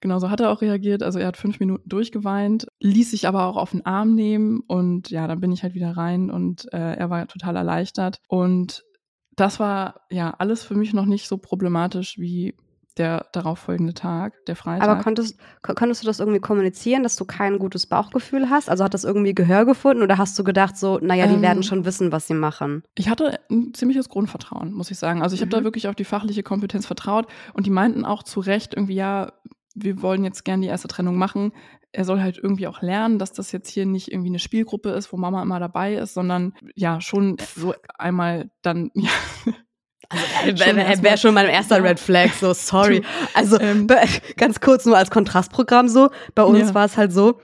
Genauso hat er auch reagiert. Also er hat fünf Minuten durchgeweint, ließ sich aber auch auf den Arm nehmen und ja, dann bin ich halt wieder rein und äh, er war total erleichtert. Und das war ja alles für mich noch nicht so problematisch wie der darauffolgende Tag, der Freitag. Aber konntest, kon- konntest du das irgendwie kommunizieren, dass du kein gutes Bauchgefühl hast? Also hat das irgendwie Gehör gefunden oder hast du gedacht so, naja, die Ähm, werden schon wissen, was sie machen? Ich hatte ein ziemliches Grundvertrauen, muss ich sagen. Also ich habe Mhm. da wirklich auf die fachliche Kompetenz vertraut und die meinten auch zu Recht irgendwie, ja, wir wollen jetzt gern die erste Trennung machen. Er soll halt irgendwie auch lernen, dass das jetzt hier nicht irgendwie eine Spielgruppe ist, wo Mama immer dabei ist, sondern ja, schon so einmal dann, ja. Also wäre wär schon mein erster. Red Flag, so sorry. Also Ähm, ganz kurz nur als Kontrastprogramm so, bei uns Ja. war es halt so,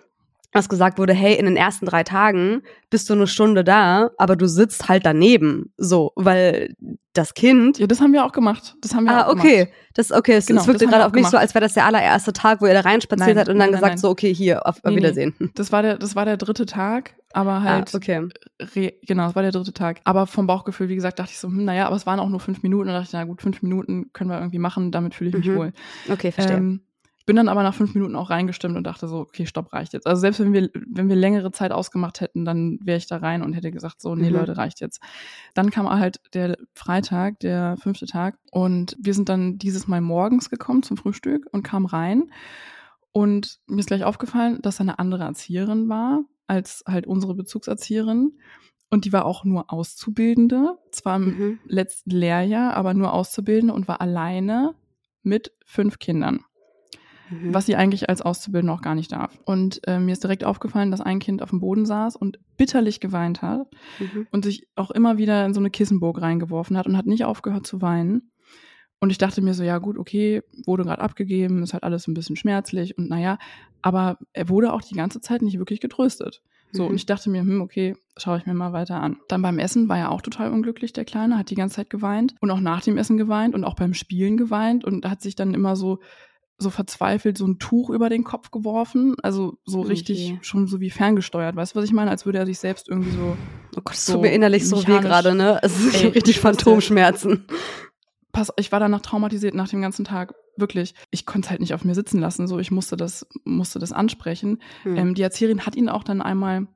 dass gesagt wurde, hey, in den ersten drei Tagen bist du eine Stunde da, aber du sitzt halt daneben, so, weil das Kind Ja, das haben wir auch gemacht. Das haben wir Ah, auch okay. gemacht. Das okay, es, Genau, es wirkte das gerade auf mich so, gemacht. als wäre das der allererste Tag, wo ihr da reinspaziert seid und dann nein, gesagt nein. so, okay, hier, auf, Nee, nee. Wiedersehen. Das war der, das war der dritte Tag, aber halt, ah, okay. re, genau, es war der dritte Tag. Aber vom Bauchgefühl, wie gesagt, dachte ich so, hm, naja, aber es waren auch nur fünf Minuten. Und dachte ich, na gut, fünf Minuten können wir irgendwie machen, damit fühle ich mich Mhm. wohl. Okay, verstehe. Ähm, bin dann aber nach fünf Minuten auch reingestimmt und dachte so, okay, stopp, reicht jetzt. Also selbst wenn wir, wenn wir längere Zeit ausgemacht hätten, dann wäre ich da rein und hätte gesagt, so, nee, Mhm. Leute, reicht jetzt. Dann kam halt der Freitag, der fünfte Tag, und wir sind dann dieses Mal morgens gekommen zum Frühstück und kamen rein. Und mir ist gleich aufgefallen, dass da eine andere Erzieherin war. als halt unsere Bezugserzieherin. Und die war auch nur Auszubildende, zwar im Mhm. letzten Lehrjahr, aber nur Auszubildende und war alleine mit fünf Kindern, Mhm. was sie eigentlich als Auszubildende auch gar nicht darf. Und äh, mir ist direkt aufgefallen, dass ein Kind auf dem Boden saß und bitterlich geweint hat Mhm. und sich auch immer wieder in so eine Kissenburg reingeworfen hat und hat nicht aufgehört zu weinen. Und ich dachte mir so, ja gut, okay, wurde gerade abgegeben, ist halt alles ein bisschen schmerzlich und naja, aber er wurde auch die ganze Zeit nicht wirklich getröstet. So, Mhm. und ich dachte mir, hm, okay, schaue ich mir mal weiter an. Dann beim Essen war er auch total unglücklich, der Kleine, hat die ganze Zeit geweint und auch nach dem Essen geweint und auch beim Spielen geweint und hat sich dann immer so, so verzweifelt so ein Tuch über den Kopf geworfen. Also so richtig, Okay. schon so wie ferngesteuert. Weißt du, was ich meine? Als würde er sich selbst irgendwie so Oh Gott, es so tut mir innerlich so weh gerade, ne? Es ist Ey, ich hab richtig Phantomschmerzen. pass, ich war danach traumatisiert nach dem ganzen Tag. Wirklich. Ich konnte es halt nicht auf mir sitzen lassen. So, ich musste das, musste das ansprechen. Hm. Ähm, die Erzieherin hat ihn auch dann einmal,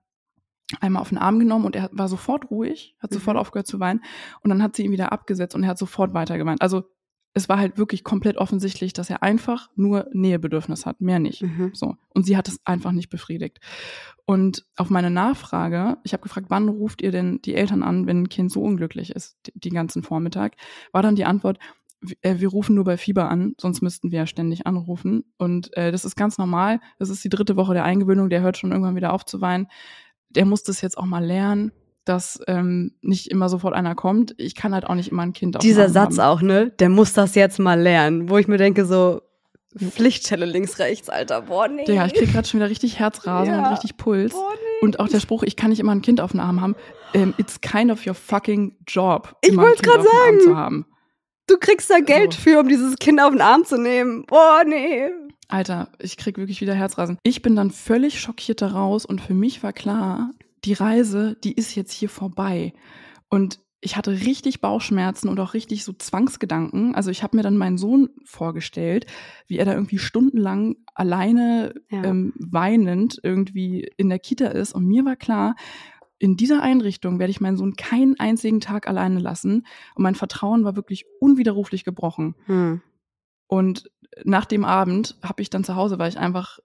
einmal auf den Arm genommen und er war sofort ruhig, hat sofort Mhm. aufgehört zu weinen. Und dann hat sie ihn wieder abgesetzt und er hat sofort weiter geweint. Also, es war halt wirklich komplett offensichtlich, dass er einfach nur Nähebedürfnis hat, mehr nicht. Mhm. So. Und sie hat es einfach nicht befriedigt. Und auf meine Nachfrage, ich habe gefragt, wann ruft ihr denn die Eltern an, wenn ein Kind so unglücklich ist, die, die ganzen Vormittag, war dann die Antwort, äh, wir rufen nur bei Fieber an, sonst müssten wir ja ständig anrufen. Und äh, das ist ganz normal. Das ist die dritte Woche der Eingewöhnung, der hört schon irgendwann wieder auf zu weinen. Der muss das jetzt auch mal lernen, dass ähm, nicht immer sofort einer kommt. Ich kann halt auch nicht immer ein Kind auf Dieser Satz haben. auch, ne? Der muss das jetzt mal lernen. Wo ich mir denke, so, Pflichtstelle links, rechts, Alter. Boah, nee. Digga, ich krieg gerade schon wieder richtig Herzrasen Ja. und richtig Puls. Boah, nee. Und auch der Spruch, ich kann nicht immer ein Kind auf dem Arm haben. Ähm, it's kind of your fucking job, Ich dem Arm sagen. zu haben. Du kriegst da Geld So. für, um dieses Kind auf den Arm zu nehmen. Boah, nee. Alter, ich krieg wirklich wieder Herzrasen. Ich bin dann völlig schockiert daraus und für mich war klar, die Reise, die ist jetzt hier vorbei. Und ich hatte richtig Bauchschmerzen und auch richtig so Zwangsgedanken. Also ich habe mir dann meinen Sohn vorgestellt, wie er da irgendwie stundenlang alleine Ja. ähm, weinend irgendwie in der Kita ist. Und mir war klar, in dieser Einrichtung werde ich meinen Sohn keinen einzigen Tag alleine lassen. Und mein Vertrauen war wirklich unwiderruflich gebrochen. Hm. Und nach dem Abend habe ich dann zu Hause, weil ich einfach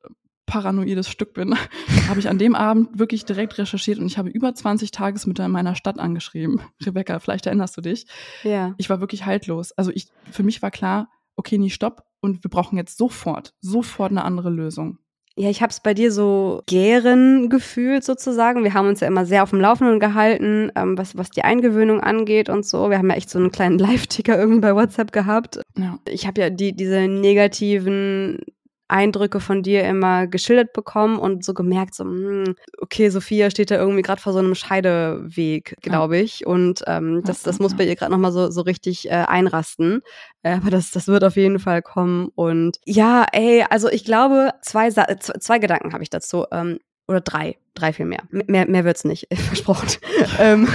paranoides Stück bin, habe ich an dem Abend wirklich direkt recherchiert und ich habe über 20 Tagesmütter in meiner Stadt angeschrieben. Rebecca, vielleicht erinnerst du dich. Ja. Ich war wirklich haltlos. Also ich, für mich war klar, okay, nie stopp und wir brauchen jetzt sofort, sofort eine andere Lösung. Ja, ich habe es bei dir so gären gefühlt sozusagen. Wir haben uns ja immer sehr auf dem Laufenden gehalten, ähm, was, was die Eingewöhnung angeht und so. Wir haben ja echt so einen kleinen Live-Ticker irgendwie bei WhatsApp gehabt. Ja. Ich habe ja die, diese negativen Eindrücke von dir immer geschildert bekommen und so gemerkt, so, hm, okay, Sophia steht da irgendwie gerade vor so einem Scheideweg, glaube ich. Und ähm, das, das muss bei ihr gerade nochmal so, so richtig äh, einrasten. Äh, aber das, das wird auf jeden Fall kommen. Und ja, ey, also ich glaube, zwei, Sa zwei, zwei Gedanken habe ich dazu. Ähm, oder drei, drei viel mehr. M- Mehr, mehr wird's nicht, versprochen. ähm,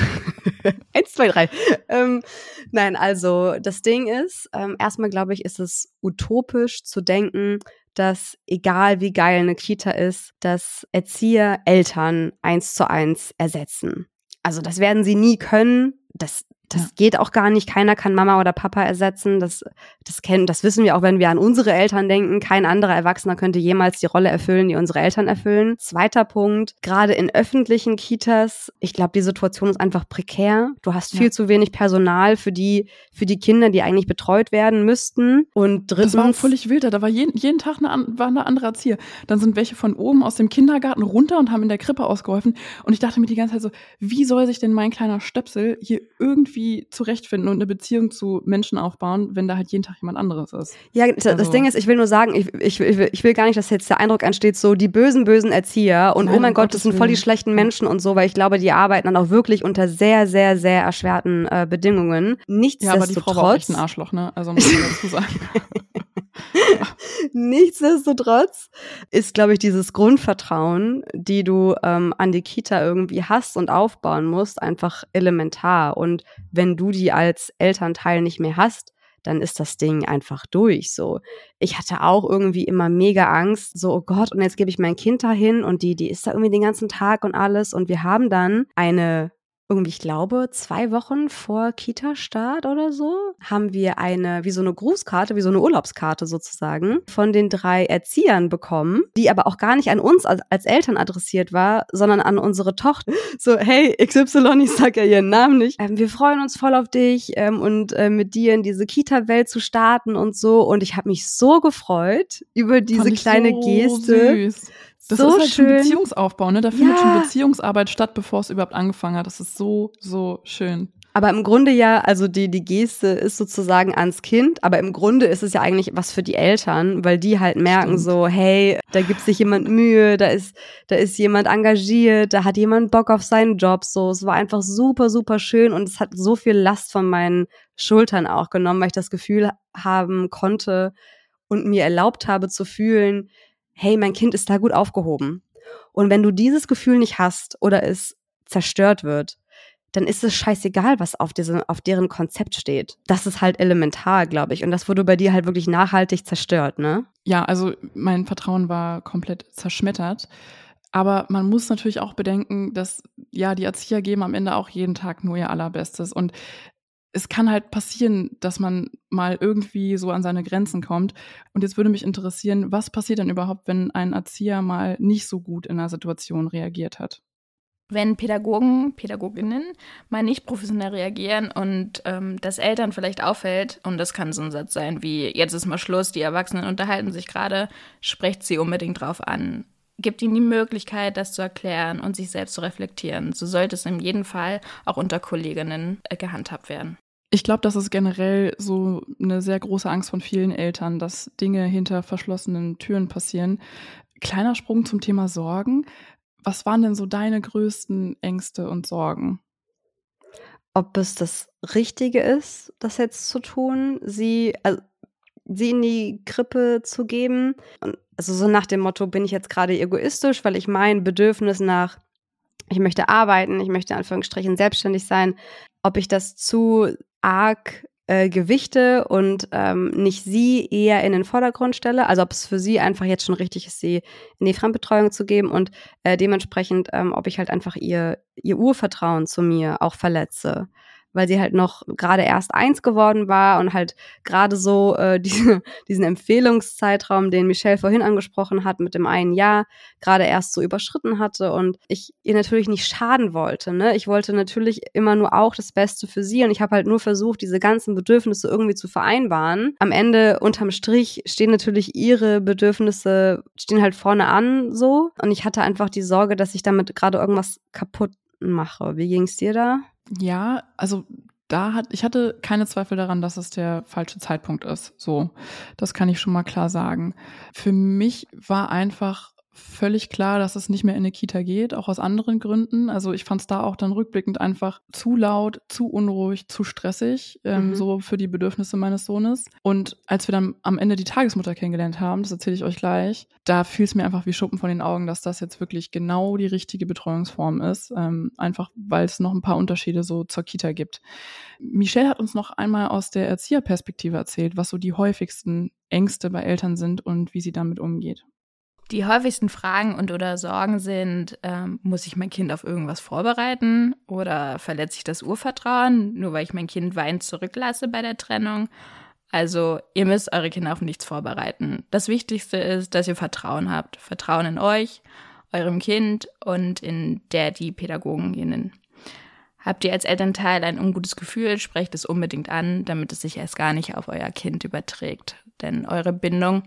eins, zwei, drei. Ähm, nein, also das Ding ist, ähm, erstmal glaube ich, ist es utopisch zu denken, dass egal wie geil eine Kita ist, dass Erzieher Eltern eins zu eins ersetzen. Also das werden sie nie können. Das, das Ja. geht auch gar nicht. Keiner kann Mama oder Papa ersetzen. Das, das kennen, das wissen wir auch, wenn wir an unsere Eltern denken. Kein anderer Erwachsener könnte jemals die Rolle erfüllen, die unsere Eltern erfüllen. Zweiter Punkt, gerade in öffentlichen Kitas, ich glaube, die Situation ist einfach prekär. Du hast viel Ja. zu wenig Personal für die, für die Kinder, die eigentlich betreut werden müssten. Und drittens, Das war auch völlig wild. Da war jeden, jeden Tag eine, war eine andere Erzieher. Dann sind welche von oben aus dem Kindergarten runter und haben in der Krippe ausgeholfen. Und ich dachte mir die ganze Zeit so, wie soll sich denn mein kleiner Stöpsel hier irgendwie zurechtfinden und eine Beziehung zu Menschen aufbauen, wenn da halt jeden Tag jemand anderes ist? Ja, das, Also- Ding ist, ich will nur sagen, ich, ich, ich, will, gar nicht, dass jetzt der Eindruck entsteht, so die bösen, bösen Erzieher und Nein, oh mein Gott, das sind voll die schlechten. Menschen und so, weil ich glaube, die arbeiten dann auch wirklich unter sehr, sehr, sehr erschwerten äh, Bedingungen. Ja, aber die Frau war auch echt Nichtsdestotrotz, ein Arschloch, ne? Also muss man dazu sagen. nichtsdestotrotz ist, glaube ich, dieses Grundvertrauen, die du ähm, an die Kita irgendwie hast und aufbauen musst, einfach elementar. Und wenn du die als Elternteil nicht mehr hast, dann ist das Ding einfach durch. So, ich hatte auch irgendwie immer mega Angst, so oh Gott, und jetzt gebe ich mein Kind dahin und die, die ist da irgendwie den ganzen Tag und alles. Und wir haben dann eine irgendwie, ich glaube, zwei Wochen vor Kita-Start oder so, haben wir eine, wie so eine Grußkarte, wie so eine Urlaubskarte sozusagen, von den drei Erziehern bekommen, die aber auch gar nicht an uns als, als Eltern adressiert war, sondern an unsere Tochter. So, hey, XY, ich sag ja ihren Namen nicht. Ähm, wir freuen uns voll auf dich ähm, und äh, mit dir in diese Kita-Welt zu starten und so. Und ich habe mich so gefreut über diese kleine so Geste. Süß. Das so ist halt schön. schon Beziehungsaufbau, ne? Da findet ja. schon Beziehungsarbeit statt, bevor es überhaupt angefangen hat. Das ist so, so schön. Aber im Grunde ja, also die, die Geste ist sozusagen ans Kind, aber im Grunde ist es ja eigentlich was für die Eltern, weil die halt merken Stimmt. so, hey, da gibt sich jemand Mühe, da ist, da ist jemand engagiert, da hat jemand Bock auf seinen Job, so. Es war einfach super, super schön und es hat so viel Last von meinen Schultern auch genommen, weil ich das Gefühl haben konnte und mir erlaubt habe zu fühlen, hey, mein Kind ist da gut aufgehoben. Und wenn du dieses Gefühl nicht hast oder es zerstört wird, dann ist es scheißegal, was auf, diese, auf deren Konzept steht. Das ist halt elementar, glaube ich. Und das wurde bei dir halt wirklich nachhaltig zerstört, ne? Ja, also mein Vertrauen war komplett zerschmettert. Aber man muss natürlich auch bedenken, dass ja die Erzieher geben am Ende auch jeden Tag nur ihr Allerbestes. Und es kann halt passieren, dass man mal irgendwie so an seine Grenzen kommt. Und jetzt würde mich interessieren, was passiert denn überhaupt, wenn ein Erzieher mal nicht so gut in einer Situation reagiert hat? Wenn Pädagogen, Pädagoginnen mal nicht professionell reagieren und ähm, das Eltern vielleicht auffällt, und das kann so ein Satz sein wie, jetzt ist mal Schluss, die Erwachsenen unterhalten sich gerade, sprecht sie unbedingt drauf an gibt ihnen die Möglichkeit, das zu erklären und sich selbst zu reflektieren. So sollte es in jedem Fall auch unter Kolleginnen äh, gehandhabt werden. Ich glaube, das ist generell so eine sehr große Angst von vielen Eltern, dass Dinge hinter verschlossenen Türen passieren. Kleiner Sprung zum Thema Sorgen. Was waren denn so deine größten Ängste und Sorgen? Ob es das Richtige ist, das jetzt zu tun, sie, also, sie in die Krippe zu geben. Und also so nach dem Motto, bin ich jetzt gerade egoistisch, weil ich mein Bedürfnis nach, ich möchte arbeiten, ich möchte in Anführungsstrichen selbstständig sein, ob ich das zu arg äh, gewichte und ähm, nicht sie eher in den Vordergrund stelle, also ob es für sie einfach jetzt schon richtig ist, sie in die Fremdbetreuung zu geben und äh, dementsprechend, ähm, ob ich halt einfach ihr, ihr Urvertrauen zu mir auch verletze weil sie halt noch gerade erst eins geworden war und halt gerade so äh, diese, diesen Empfehlungszeitraum, den Michelle vorhin angesprochen hat, mit dem einen Jahr, gerade erst so überschritten hatte und ich ihr natürlich nicht schaden wollte. Ne? Ich wollte natürlich immer nur auch das Beste für sie und ich habe halt nur versucht, diese ganzen Bedürfnisse irgendwie zu vereinbaren. Am Ende unterm Strich stehen natürlich ihre Bedürfnisse, stehen halt vorne an so und ich hatte einfach die Sorge, dass ich damit gerade irgendwas kaputt mache. Wie ging's dir da? Ja, also da hat, ich hatte keine Zweifel daran, dass es der falsche Zeitpunkt ist. So, das kann ich schon mal klar sagen. Für mich war einfach völlig klar, dass es nicht mehr in eine Kita geht, auch aus anderen Gründen. Also ich fand es da auch dann rückblickend einfach zu laut, zu unruhig, zu stressig, ähm, mhm. so für die Bedürfnisse meines Sohnes. Und als wir dann am Ende die Tagesmutter kennengelernt haben, das erzähle ich euch gleich, da fiel es mir einfach wie Schuppen von den Augen, dass das jetzt wirklich genau die richtige Betreuungsform ist, ähm, einfach weil es noch ein paar Unterschiede so zur Kita gibt. Michelle hat uns noch einmal aus der Erzieherperspektive erzählt, was so die häufigsten Ängste bei Eltern sind und wie sie damit umgeht. Die häufigsten Fragen und oder Sorgen sind, ähm, muss ich mein Kind auf irgendwas vorbereiten oder verletze ich das Urvertrauen, nur weil ich mein Kind weinend zurücklasse bei der Trennung? Also ihr müsst eure Kinder auf nichts vorbereiten. Das Wichtigste ist, dass ihr Vertrauen habt. Vertrauen in euch, eurem Kind und in der die Pädagoginnen. Habt ihr als Elternteil ein ungutes Gefühl, sprecht es unbedingt an, damit es sich erst gar nicht auf euer Kind überträgt. Denn eure Bindung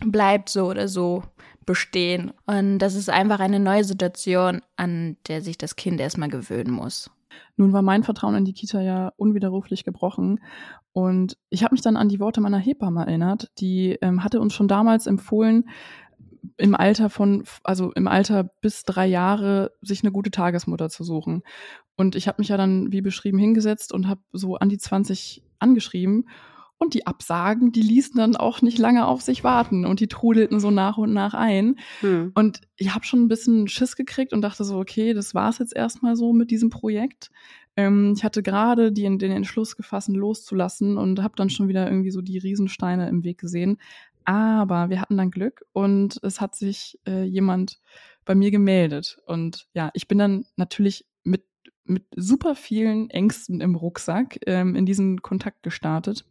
bleibt so oder so bestehen. Und das ist einfach eine neue Situation, an der sich das Kind erstmal gewöhnen muss. Nun war mein Vertrauen in die Kita ja unwiderruflich gebrochen. Und ich habe mich dann an die Worte meiner Hebamme erinnert. Die ähm, hatte uns schon damals empfohlen, im Alter von, also im Alter bis drei Jahre, sich eine gute Tagesmutter zu suchen. Und ich habe mich ja dann, wie beschrieben, hingesetzt und habe so an die 20 angeschrieben und die Absagen, die ließen dann auch nicht lange auf sich warten und die trudelten so nach und nach ein. Hm. Und ich habe schon ein bisschen Schiss gekriegt und dachte so, okay, das war's jetzt erstmal so mit diesem Projekt. Ähm, ich hatte gerade den, den Entschluss gefasst, loszulassen und habe dann schon wieder irgendwie so die Riesensteine im Weg gesehen. Aber wir hatten dann Glück und es hat sich äh, jemand bei mir gemeldet. Und ja, ich bin dann natürlich mit mit super vielen Ängsten im Rucksack ähm, in diesen Kontakt gestartet.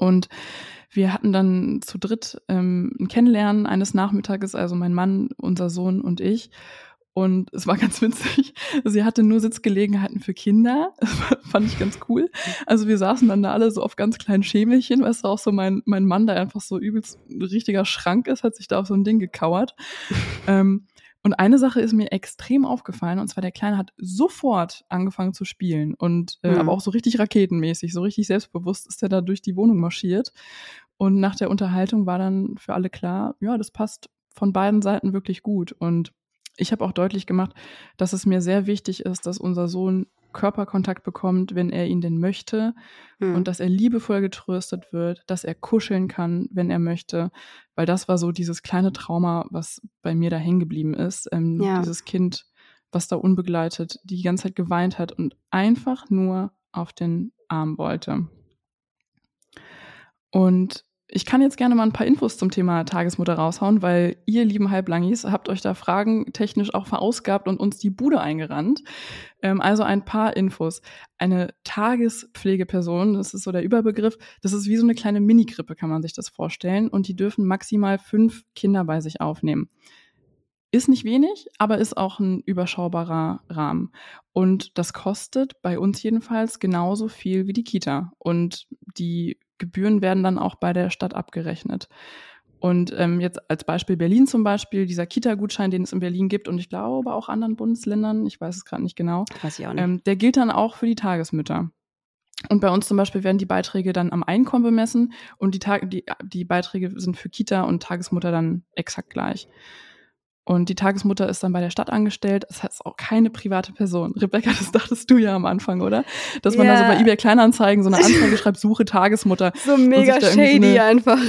Und wir hatten dann zu dritt ähm, ein Kennenlernen eines Nachmittages, also mein Mann, unser Sohn und ich. Und es war ganz witzig. Sie hatte nur Sitzgelegenheiten für Kinder. Das fand ich ganz cool. Also wir saßen dann da alle so auf ganz kleinen Schemelchen. Weißt du, auch so mein, mein Mann, der einfach so übelst ein richtiger Schrank ist, hat sich da auf so ein Ding gekauert. ähm, und eine Sache ist mir extrem aufgefallen, und zwar der Kleine hat sofort angefangen zu spielen und äh, mhm. aber auch so richtig raketenmäßig, so richtig selbstbewusst ist er da durch die Wohnung marschiert. Und nach der Unterhaltung war dann für alle klar, ja, das passt von beiden Seiten wirklich gut. Und ich habe auch deutlich gemacht, dass es mir sehr wichtig ist, dass unser Sohn Körperkontakt bekommt, wenn er ihn denn möchte hm. und dass er liebevoll getröstet wird, dass er kuscheln kann, wenn er möchte, weil das war so dieses kleine Trauma, was bei mir da hängen geblieben ist. Ähm, ja. Dieses Kind, was da unbegleitet die ganze Zeit geweint hat und einfach nur auf den Arm wollte. Und ich kann jetzt gerne mal ein paar Infos zum Thema Tagesmutter raushauen, weil ihr lieben Halblangis habt euch da Fragen technisch auch verausgabt und uns die Bude eingerannt. Ähm, also ein paar Infos. Eine Tagespflegeperson, das ist so der Überbegriff, das ist wie so eine kleine Minigrippe, kann man sich das vorstellen. Und die dürfen maximal fünf Kinder bei sich aufnehmen. Ist nicht wenig, aber ist auch ein überschaubarer Rahmen. Und das kostet bei uns jedenfalls genauso viel wie die Kita. Und die Gebühren werden dann auch bei der Stadt abgerechnet. Und ähm, jetzt als Beispiel Berlin zum Beispiel, dieser Kita-Gutschein, den es in Berlin gibt und ich glaube auch anderen Bundesländern, ich weiß es gerade nicht genau, weiß ich auch nicht. Ähm, der gilt dann auch für die Tagesmütter. Und bei uns zum Beispiel werden die Beiträge dann am Einkommen bemessen und die, Tag die, die Beiträge sind für Kita und Tagesmutter dann exakt gleich. Und die Tagesmutter ist dann bei der Stadt angestellt. Das heißt auch keine private Person. Rebecca, das dachtest du ja am Anfang, oder? Dass man yeah. da so bei eBay Kleinanzeigen so eine Anzeige schreibt, Suche Tagesmutter. So mega shady einfach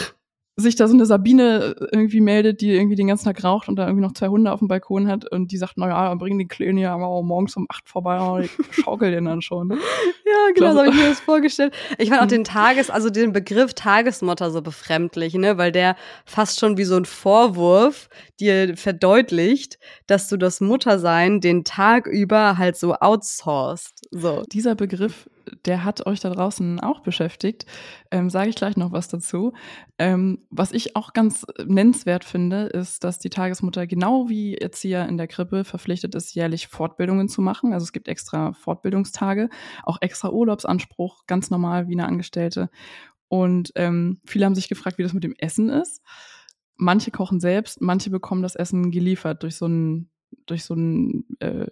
sich da so eine Sabine irgendwie meldet, die irgendwie den ganzen Tag raucht und da irgendwie noch zwei Hunde auf dem Balkon hat und die sagt, naja, bring die Kleinen ja aber morgens um acht vorbei und ich schaukel den dann schon. ja, genau, so habe ich mir das vorgestellt. Ich fand auch den Tages, also den Begriff Tagesmutter so befremdlich, ne, weil der fast schon wie so ein Vorwurf dir verdeutlicht, dass du das Muttersein den Tag über halt so outsourced. So. Dieser Begriff der hat euch da draußen auch beschäftigt. Ähm, Sage ich gleich noch was dazu. Ähm, was ich auch ganz nennenswert finde, ist, dass die Tagesmutter genau wie Erzieher in der Krippe verpflichtet ist, jährlich Fortbildungen zu machen. Also es gibt extra Fortbildungstage, auch extra Urlaubsanspruch, ganz normal wie eine Angestellte. Und ähm, viele haben sich gefragt, wie das mit dem Essen ist. Manche kochen selbst, manche bekommen das Essen geliefert durch so ein durch so ein äh,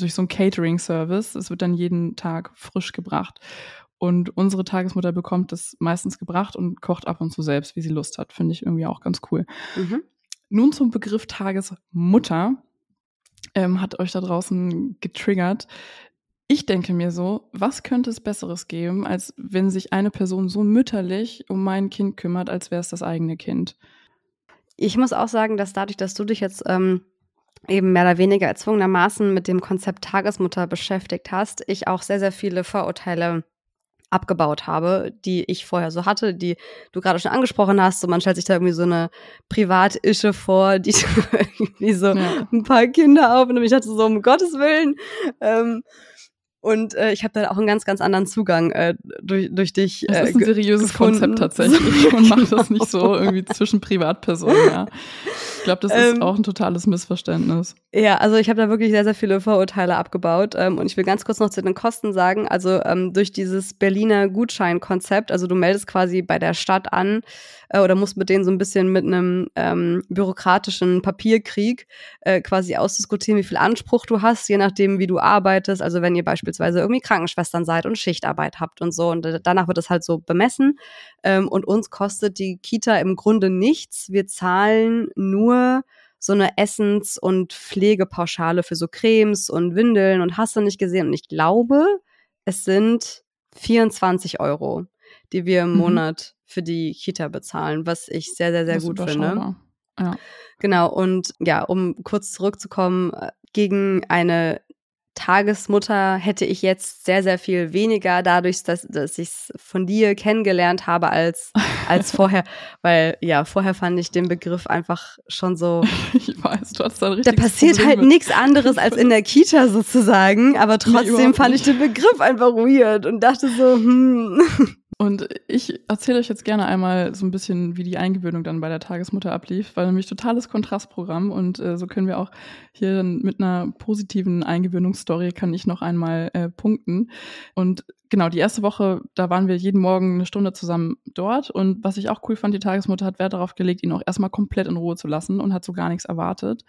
durch so ein Catering-Service. Es wird dann jeden Tag frisch gebracht. Und unsere Tagesmutter bekommt das meistens gebracht und kocht ab und zu selbst, wie sie Lust hat. Finde ich irgendwie auch ganz cool. Mhm. Nun zum Begriff Tagesmutter. Ähm, hat euch da draußen getriggert. Ich denke mir so, was könnte es Besseres geben, als wenn sich eine Person so mütterlich um mein Kind kümmert, als wäre es das eigene Kind? Ich muss auch sagen, dass dadurch, dass du dich jetzt ähm, eben mehr oder weniger erzwungenermaßen mit dem Konzept Tagesmutter beschäftigt hast, ich auch sehr, sehr viele Vorurteile abgebaut habe, die ich vorher so hatte, die du gerade schon angesprochen hast. So man stellt sich da irgendwie so eine Privatische vor, die irgendwie so ja. ein paar Kinder auf und ich dachte so, um Gottes Willen. Ähm, und äh, ich habe da auch einen ganz, ganz anderen Zugang äh, durch, durch dich. Äh, das ist ein seriöses gefunden. Konzept tatsächlich. Man macht das nicht so irgendwie zwischen Privatpersonen, ja. Ich glaube, das ist ähm, auch ein totales Missverständnis. Ja, also ich habe da wirklich sehr, sehr viele Vorurteile abgebaut. Ähm, und ich will ganz kurz noch zu den Kosten sagen. Also ähm, durch dieses Berliner Gutscheinkonzept, also du meldest quasi bei der Stadt an äh, oder musst mit denen so ein bisschen mit einem ähm, bürokratischen Papierkrieg äh, quasi ausdiskutieren, wie viel Anspruch du hast, je nachdem, wie du arbeitest. Also wenn ihr beispielsweise irgendwie Krankenschwestern seid und Schichtarbeit habt und so. Und danach wird das halt so bemessen. Ähm, und uns kostet die Kita im Grunde nichts. Wir zahlen nur so eine Essens- und Pflegepauschale für so Cremes und Windeln und hast du nicht gesehen. Und ich glaube, es sind 24 Euro, die wir im mhm. Monat für die Kita bezahlen, was ich sehr, sehr, sehr gut finde. Ja. Genau, und ja, um kurz zurückzukommen, äh, gegen eine Tagesmutter hätte ich jetzt sehr, sehr viel weniger dadurch, dass, dass ich es von dir kennengelernt habe als, als vorher. Weil ja, vorher fand ich den Begriff einfach schon so. Ich weiß, du hast da richtig. Da passiert halt nichts anderes als in der Kita sozusagen, aber trotzdem nee, fand ich den Begriff einfach weird und dachte so, hm. Und ich erzähle euch jetzt gerne einmal so ein bisschen, wie die Eingewöhnung dann bei der Tagesmutter ablief, weil nämlich totales Kontrastprogramm und äh, so können wir auch hier mit einer positiven Eingewöhnungsstory kann ich noch einmal äh, punkten. Und genau, die erste Woche, da waren wir jeden Morgen eine Stunde zusammen dort und was ich auch cool fand, die Tagesmutter hat Wert darauf gelegt, ihn auch erstmal komplett in Ruhe zu lassen und hat so gar nichts erwartet.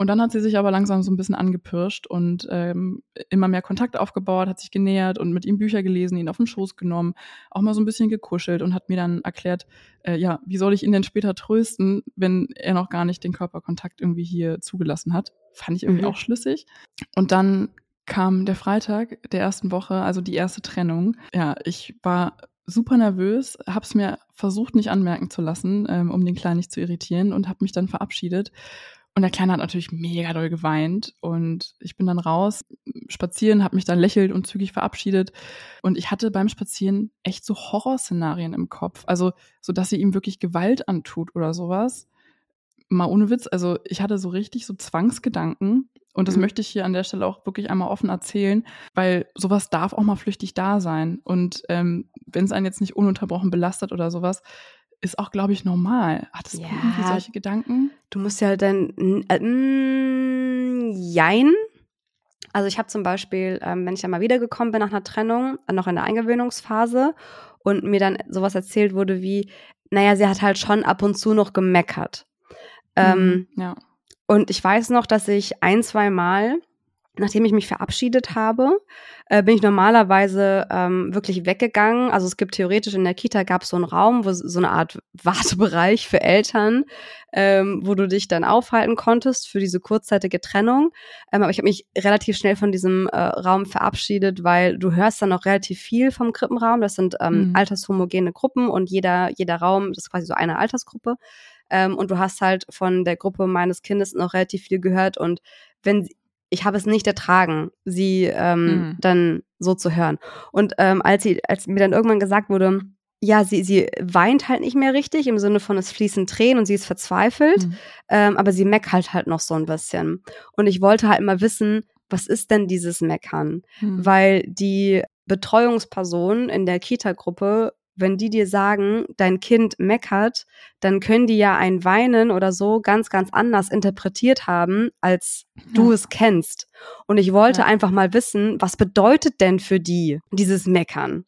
Und dann hat sie sich aber langsam so ein bisschen angepirscht und ähm, immer mehr Kontakt aufgebaut, hat sich genähert und mit ihm Bücher gelesen, ihn auf den Schoß genommen, auch mal so ein bisschen gekuschelt und hat mir dann erklärt, äh, ja, wie soll ich ihn denn später trösten, wenn er noch gar nicht den Körperkontakt irgendwie hier zugelassen hat. Fand ich irgendwie mhm. auch schlüssig. Und dann kam der Freitag der ersten Woche, also die erste Trennung. Ja, ich war super nervös, habe es mir versucht nicht anmerken zu lassen, ähm, um den Kleinen nicht zu irritieren und habe mich dann verabschiedet und der Kleine hat natürlich mega doll geweint. Und ich bin dann raus, spazieren, habe mich dann lächelt und zügig verabschiedet. Und ich hatte beim Spazieren echt so Horrorszenarien im Kopf. Also, so dass sie ihm wirklich Gewalt antut oder sowas. Mal ohne Witz. Also, ich hatte so richtig so Zwangsgedanken. Und das mhm. möchte ich hier an der Stelle auch wirklich einmal offen erzählen, weil sowas darf auch mal flüchtig da sein. Und ähm, wenn es einen jetzt nicht ununterbrochen belastet oder sowas, ist auch, glaube ich, normal. Hattest ja, du irgendwie solche Gedanken? Du musst ja halt dann, äh, jein. Also ich habe zum Beispiel, ähm, wenn ich dann mal wiedergekommen bin nach einer Trennung, äh, noch in der Eingewöhnungsphase und mir dann sowas erzählt wurde wie, naja, sie hat halt schon ab und zu noch gemeckert. Ähm, mhm, ja. Und ich weiß noch, dass ich ein, zwei Mal Nachdem ich mich verabschiedet habe, äh, bin ich normalerweise ähm, wirklich weggegangen. Also es gibt theoretisch in der Kita gab es so einen Raum, wo so eine Art Wartebereich für Eltern, ähm, wo du dich dann aufhalten konntest für diese kurzzeitige Trennung. Ähm, aber ich habe mich relativ schnell von diesem äh, Raum verabschiedet, weil du hörst dann noch relativ viel vom Krippenraum. Das sind ähm, mhm. altershomogene Gruppen und jeder jeder Raum das ist quasi so eine Altersgruppe. Ähm, und du hast halt von der Gruppe meines Kindes noch relativ viel gehört und wenn ich habe es nicht ertragen, sie ähm, mhm. dann so zu hören. Und ähm, als sie, als mir dann irgendwann gesagt wurde, ja, sie, sie weint halt nicht mehr richtig, im Sinne von es fließen Tränen und sie ist verzweifelt, mhm. ähm, aber sie meckert halt noch so ein bisschen. Und ich wollte halt immer wissen, was ist denn dieses Meckern? Mhm. Weil die Betreuungsperson in der Kita-Gruppe wenn die dir sagen, dein Kind meckert, dann können die ja ein Weinen oder so ganz, ganz anders interpretiert haben, als du es kennst. Und ich wollte ja. einfach mal wissen, was bedeutet denn für die dieses Meckern?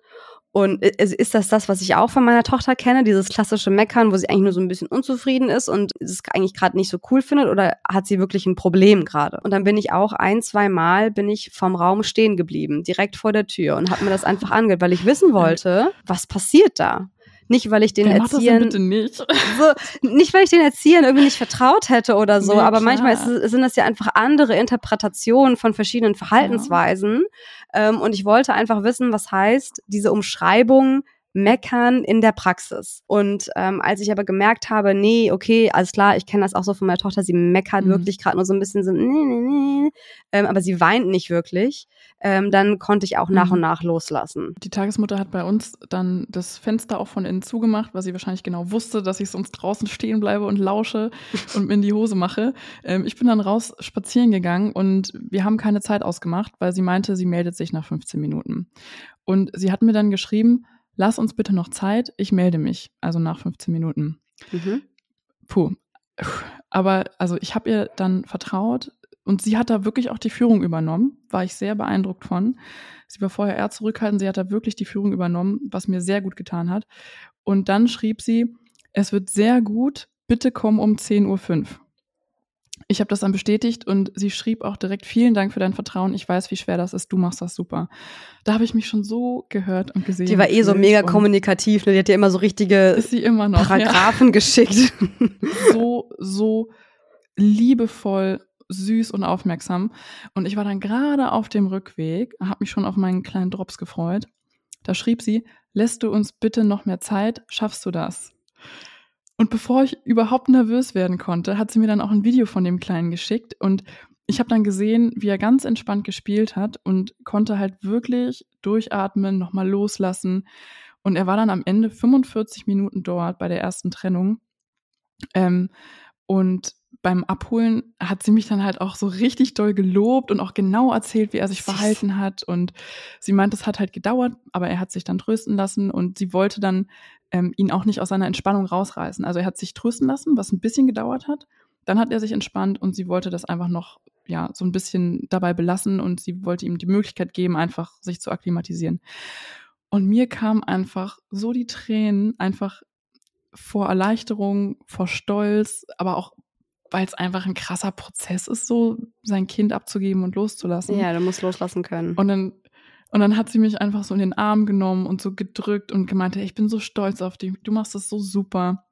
Und ist das das, was ich auch von meiner Tochter kenne, dieses klassische Meckern, wo sie eigentlich nur so ein bisschen unzufrieden ist und es eigentlich gerade nicht so cool findet oder hat sie wirklich ein Problem gerade? Und dann bin ich auch ein, zwei Mal bin ich vom Raum stehen geblieben, direkt vor der Tür und habe mir das einfach angehört, weil ich wissen wollte, was passiert da? Nicht, weil ich den Wer Erziehern. bitte nicht? So, nicht, weil ich den Erziehern irgendwie nicht vertraut hätte oder so, nee, aber klar. manchmal ist, sind das ja einfach andere Interpretationen von verschiedenen Verhaltensweisen. Ja. Ähm, und ich wollte einfach wissen, was heißt diese Umschreibung meckern in der Praxis. Und ähm, als ich aber gemerkt habe, nee, okay, alles klar, ich kenne das auch so von meiner Tochter, sie meckert mhm. wirklich gerade nur so ein bisschen so, nee, nee, nee, ähm, aber sie weint nicht wirklich, ähm, dann konnte ich auch nach mhm. und nach loslassen. Die Tagesmutter hat bei uns dann das Fenster auch von innen zugemacht, weil sie wahrscheinlich genau wusste, dass ich sonst draußen stehen bleibe und lausche und mir in die Hose mache. Ähm, ich bin dann raus spazieren gegangen und wir haben keine Zeit ausgemacht, weil sie meinte, sie meldet sich nach 15 Minuten. Und sie hat mir dann geschrieben, lass uns bitte noch Zeit, ich melde mich, also nach 15 Minuten. Mhm. Puh. Aber also ich habe ihr dann vertraut und sie hat da wirklich auch die Führung übernommen, war ich sehr beeindruckt von. Sie war vorher eher zurückhaltend, sie hat da wirklich die Führung übernommen, was mir sehr gut getan hat. Und dann schrieb sie, es wird sehr gut, bitte komm um 10.05 Uhr. Ich habe das dann bestätigt und sie schrieb auch direkt, vielen Dank für dein Vertrauen. Ich weiß, wie schwer das ist. Du machst das super. Da habe ich mich schon so gehört und gesehen. Die war eh so mega kommunikativ. Ne? Die hat ja immer so richtige immer noch, Paragraphen ja. geschickt. So, so liebevoll, süß und aufmerksam. Und ich war dann gerade auf dem Rückweg, habe mich schon auf meinen kleinen Drops gefreut. Da schrieb sie, lässt du uns bitte noch mehr Zeit? Schaffst du das? Und bevor ich überhaupt nervös werden konnte, hat sie mir dann auch ein Video von dem Kleinen geschickt und ich habe dann gesehen, wie er ganz entspannt gespielt hat und konnte halt wirklich durchatmen, nochmal loslassen. Und er war dann am Ende 45 Minuten dort bei der ersten Trennung. Ähm, und beim Abholen hat sie mich dann halt auch so richtig doll gelobt und auch genau erzählt, wie er sich verhalten hat. Und sie meint, es hat halt gedauert, aber er hat sich dann trösten lassen und sie wollte dann ähm, ihn auch nicht aus seiner Entspannung rausreißen. Also er hat sich trösten lassen, was ein bisschen gedauert hat. Dann hat er sich entspannt und sie wollte das einfach noch ja so ein bisschen dabei belassen und sie wollte ihm die Möglichkeit geben, einfach sich zu akklimatisieren. Und mir kam einfach so die Tränen, einfach vor Erleichterung, vor Stolz, aber auch weil es einfach ein krasser Prozess ist, so sein Kind abzugeben und loszulassen. Ja, du musst loslassen können. Und dann, und dann hat sie mich einfach so in den Arm genommen und so gedrückt und gemeint, hey, ich bin so stolz auf dich, du machst das so super.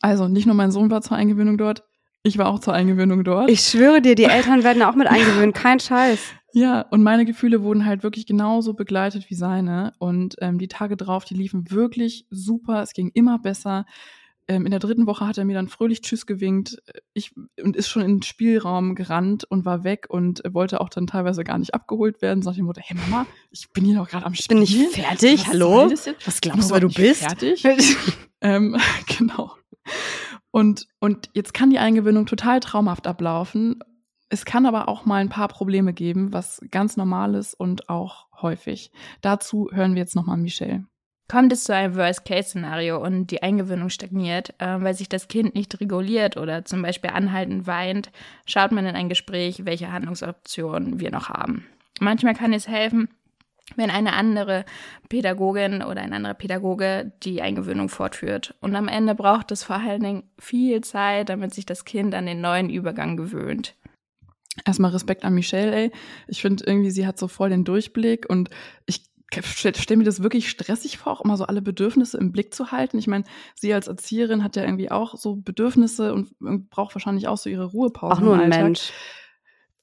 Also nicht nur mein Sohn war zur Eingewöhnung dort, ich war auch zur Eingewöhnung dort. Ich schwöre dir, die Eltern werden auch mit eingewöhnt, kein Scheiß. Ja, und meine Gefühle wurden halt wirklich genauso begleitet wie seine. Und ähm, die Tage drauf, die liefen wirklich super. Es ging immer besser. Ähm, in der dritten Woche hat er mir dann fröhlich Tschüss gewinkt. Ich, und ist schon in den Spielraum gerannt und war weg und wollte auch dann teilweise gar nicht abgeholt werden. Sag ich ihm, hey Mama, ich bin hier noch gerade am Spiel. Bin ich fertig? Was Hallo? Was glaubst du, wer du bist? Fertig? ähm, genau. Und, und jetzt kann die Eingewöhnung total traumhaft ablaufen. Es kann aber auch mal ein paar Probleme geben, was ganz normal ist und auch häufig. Dazu hören wir jetzt nochmal Michelle. Kommt es zu einem Worst-Case-Szenario und die Eingewöhnung stagniert, äh, weil sich das Kind nicht reguliert oder zum Beispiel anhaltend weint, schaut man in ein Gespräch, welche Handlungsoptionen wir noch haben. Manchmal kann es helfen, wenn eine andere Pädagogin oder ein anderer Pädagoge die Eingewöhnung fortführt. Und am Ende braucht es vor allen Dingen viel Zeit, damit sich das Kind an den neuen Übergang gewöhnt. Erstmal Respekt an Michelle, ey. Ich finde irgendwie, sie hat so voll den Durchblick und ich stelle stell mir das wirklich stressig vor, auch immer so alle Bedürfnisse im Blick zu halten. Ich meine, sie als Erzieherin hat ja irgendwie auch so Bedürfnisse und braucht wahrscheinlich auch so ihre Ruhepause. Auch nur ein Mensch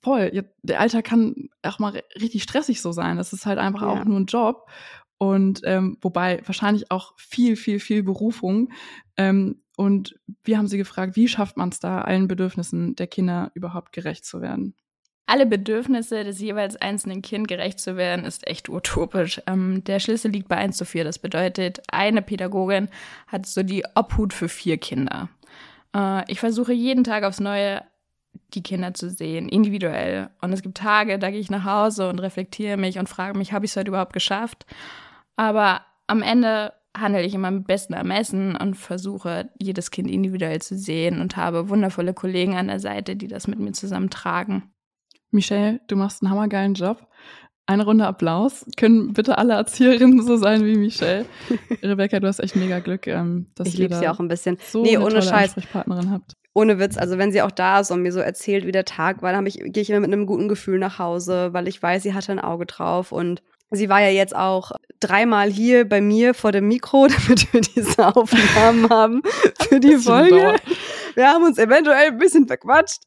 voll. Der Alltag kann auch mal richtig stressig so sein. Das ist halt einfach ja. auch nur ein Job. Und ähm, wobei wahrscheinlich auch viel, viel, viel Berufung. Ähm, und wir haben sie gefragt, wie schafft man es da, allen Bedürfnissen der Kinder überhaupt gerecht zu werden? Alle Bedürfnisse des jeweils einzelnen Kind gerecht zu werden, ist echt utopisch. Ähm, der Schlüssel liegt bei 1 zu 4. Das bedeutet, eine Pädagogin hat so die Obhut für vier Kinder. Äh, ich versuche jeden Tag aufs Neue die Kinder zu sehen, individuell. Und es gibt Tage, da gehe ich nach Hause und reflektiere mich und frage mich, habe ich es heute überhaupt geschafft? Aber am Ende handle ich immer mit bestem Ermessen und versuche, jedes Kind individuell zu sehen und habe wundervolle Kollegen an der Seite, die das mit mir zusammen tragen. Michelle, du machst einen hammergeilen Job. Eine Runde Applaus. Können bitte alle Erzieherinnen so sein wie Michelle? Rebecca, du hast echt mega Glück, ähm, dass ich ihr liebe sie auch ein bisschen. so nee, ohne Scheiß. Ansprechpartnerin habt. ohne Witz, also wenn sie auch da ist und mir so erzählt, wie der Tag war, dann ich, gehe ich immer mit einem guten Gefühl nach Hause, weil ich weiß, sie hatte ein Auge drauf und sie war ja jetzt auch dreimal hier bei mir vor dem Mikro, damit wir diese Aufnahmen haben für die Folge. dauert. Wir haben uns eventuell ein bisschen verquatscht.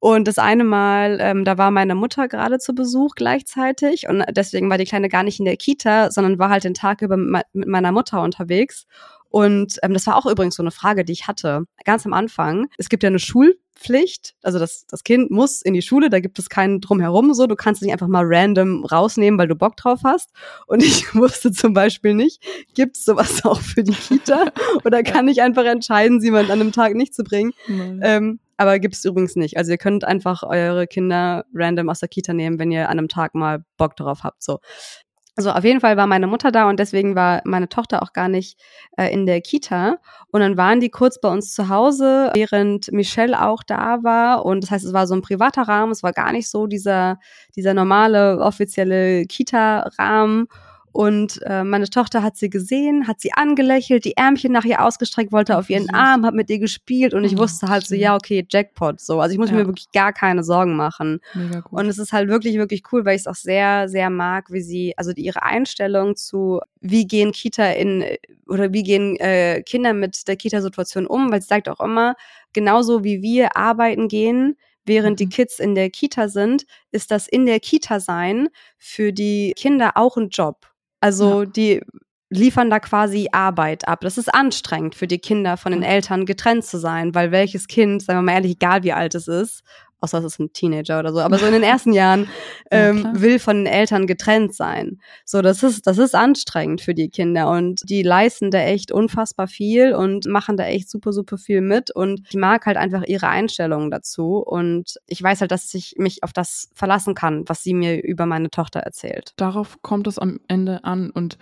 Und das eine Mal, ähm, da war meine Mutter gerade zu Besuch gleichzeitig und deswegen war die Kleine gar nicht in der Kita, sondern war halt den Tag über mit me- mit meiner Mutter unterwegs. Und ähm, das war auch übrigens so eine Frage, die ich hatte, ganz am Anfang. Es gibt ja eine Schulpflicht, also das, das Kind muss in die Schule, da gibt es keinen drumherum so. Du kannst es nicht einfach mal random rausnehmen, weil du Bock drauf hast. Und ich wusste zum Beispiel nicht, gibt es sowas auch für die Kita? Oder kann ich einfach entscheiden, sie mal an einem Tag nicht zu bringen? Ähm, aber gibt's übrigens nicht. Also ihr könnt einfach eure Kinder random aus der Kita nehmen, wenn ihr an einem Tag mal Bock drauf habt. So. Also auf jeden Fall war meine Mutter da und deswegen war meine Tochter auch gar nicht äh, in der Kita. Und dann waren die kurz bei uns zu Hause, während Michelle auch da war. Und das heißt, es war so ein privater Rahmen, es war gar nicht so dieser, dieser normale offizielle Kita-Rahmen. Und äh, meine Tochter hat sie gesehen, hat sie angelächelt, die Ärmchen nach ihr ausgestreckt, wollte auf ihren. Arm, hat mit ihr gespielt und ich Oh, wusste halt so, ja, okay, Jackpot, so. Also ich muss Ja. mir wirklich gar keine Sorgen machen. Und es ist halt wirklich, wirklich cool, weil ich es auch sehr, sehr mag, wie sie, also die, ihre Einstellung zu, wie gehen Kita in, oder wie gehen äh, Kinder mit der Kita-Situation um, weil sie sagt auch immer, genauso wie wir arbeiten gehen, während die Mhm. Kids in der Kita sind, ist das in der Kita sein für die Kinder auch ein Job. Also die liefern da quasi Arbeit ab. Das ist anstrengend für die Kinder von den Ja. Eltern getrennt zu sein, weil welches Kind, sagen wir mal ehrlich, egal wie alt es ist, außer es ist ein Teenager oder so, aber so in den ersten Jahren ähm, ja, will von den Eltern getrennt sein. So, das ist, das ist anstrengend für die Kinder und die leisten da echt unfassbar viel und machen da echt super, super viel mit und ich mag halt einfach ihre Einstellungen dazu und ich weiß halt, dass ich mich auf das verlassen kann, was sie mir über meine Tochter erzählt. Darauf kommt es am Ende an und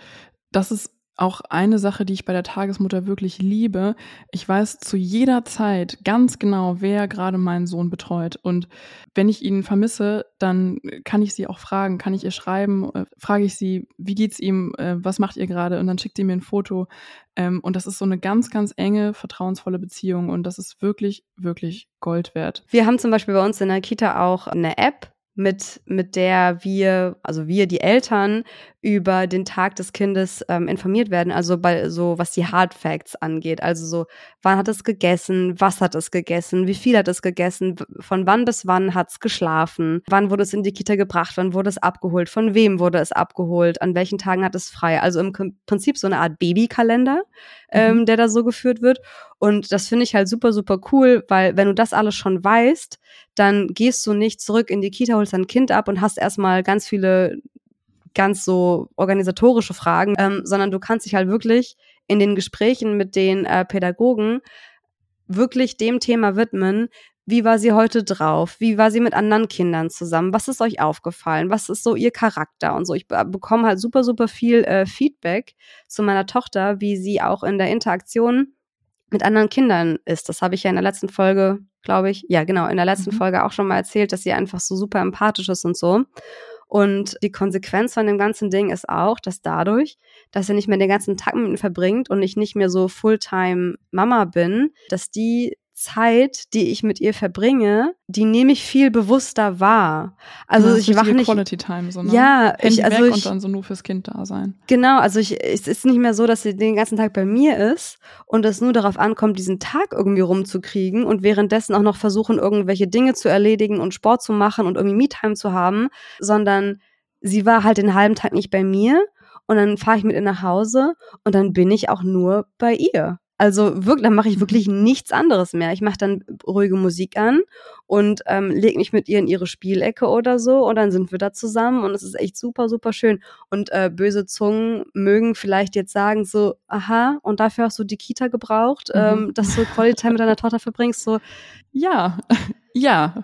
das ist auch eine Sache, die ich bei der Tagesmutter wirklich liebe. Ich weiß zu jeder Zeit ganz genau, wer gerade meinen Sohn betreut. Und wenn ich ihn vermisse, dann kann ich sie auch fragen, kann ich ihr schreiben, äh, frage ich sie, wie geht's ihm, äh, was macht ihr gerade? Und dann schickt sie mir ein Foto. Ähm, und das ist so eine ganz, ganz enge, vertrauensvolle Beziehung. Und das ist wirklich, wirklich Gold wert. Wir haben zum Beispiel bei uns in der Kita auch eine App, mit, mit der wir, also wir, die Eltern, über den Tag des Kindes ähm, informiert werden. Also bei so, was die Hard Facts angeht. Also so, wann hat es gegessen, was hat es gegessen, wie viel hat es gegessen, von wann bis wann hat es geschlafen, wann wurde es in die Kita gebracht, wann wurde es abgeholt, von wem wurde es abgeholt, an welchen Tagen hat es frei. Also im Prinzip so eine Art Babykalender, ähm, mhm. der da so geführt wird. Und das finde ich halt super, super cool, weil wenn du das alles schon weißt, dann gehst du nicht zurück in die Kita, holst dein Kind ab und hast erstmal ganz viele ganz so organisatorische Fragen, ähm, sondern du kannst dich halt wirklich in den Gesprächen mit den äh, Pädagogen wirklich dem Thema widmen, wie war sie heute drauf? Wie war sie mit anderen Kindern zusammen? Was ist euch aufgefallen? Was ist so ihr Charakter und so? Ich bekomme halt super, super viel äh, Feedback zu meiner Tochter, wie sie auch in der Interaktion mit anderen Kindern ist. Das habe ich ja in der letzten Folge, glaube ich, ja genau, in der letzten mhm. Folge auch schon mal erzählt, dass sie einfach so super empathisch ist und so. Und die Konsequenz von dem ganzen Ding ist auch, dass dadurch, dass er nicht mehr den ganzen Tag mit mir verbringt und ich nicht mehr so Fulltime Mama bin, dass die Zeit, die ich mit ihr verbringe, die nehme ich viel bewusster wahr. Also ich wache nicht Quality Time so, ne? Ja, ich also ich, und dann so nur fürs Kind da sein. Genau, also ich es ist nicht mehr so, dass sie den ganzen Tag bei mir ist und es nur darauf ankommt, diesen Tag irgendwie rumzukriegen und währenddessen auch noch versuchen irgendwelche Dinge zu erledigen und Sport zu machen und irgendwie Me-Time zu haben, sondern sie war halt den halben Tag nicht bei mir und dann fahre ich mit ihr nach Hause und dann bin ich auch nur bei ihr. Also wirklich, dann mache ich wirklich nichts anderes mehr. Ich mache dann ruhige Musik an und ähm, lege mich mit ihr in ihre Spielecke oder so und dann sind wir da zusammen und es ist echt super, super schön. Und äh, böse Zungen mögen vielleicht jetzt sagen so, aha, und dafür hast du die Kita gebraucht, mhm. ähm, dass du Quality Time mit deiner Tochter verbringst, so. Ja, ja.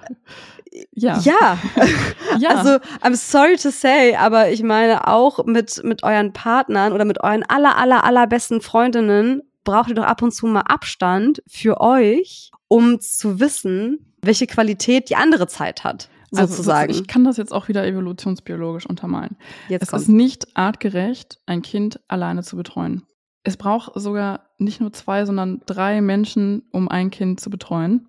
Ja. Ja. ja. Also, I'm sorry to say, aber ich meine auch mit, mit euren Partnern oder mit euren aller, aller, allerbesten Freundinnen braucht ihr doch ab und zu mal Abstand für euch, um zu wissen, welche Qualität die andere Zeit hat. Sozusagen. Also, ich kann das jetzt auch wieder evolutionsbiologisch untermalen. Jetzt es kommt. ist nicht artgerecht, ein Kind alleine zu betreuen. Es braucht sogar nicht nur zwei, sondern drei Menschen, um ein Kind zu betreuen.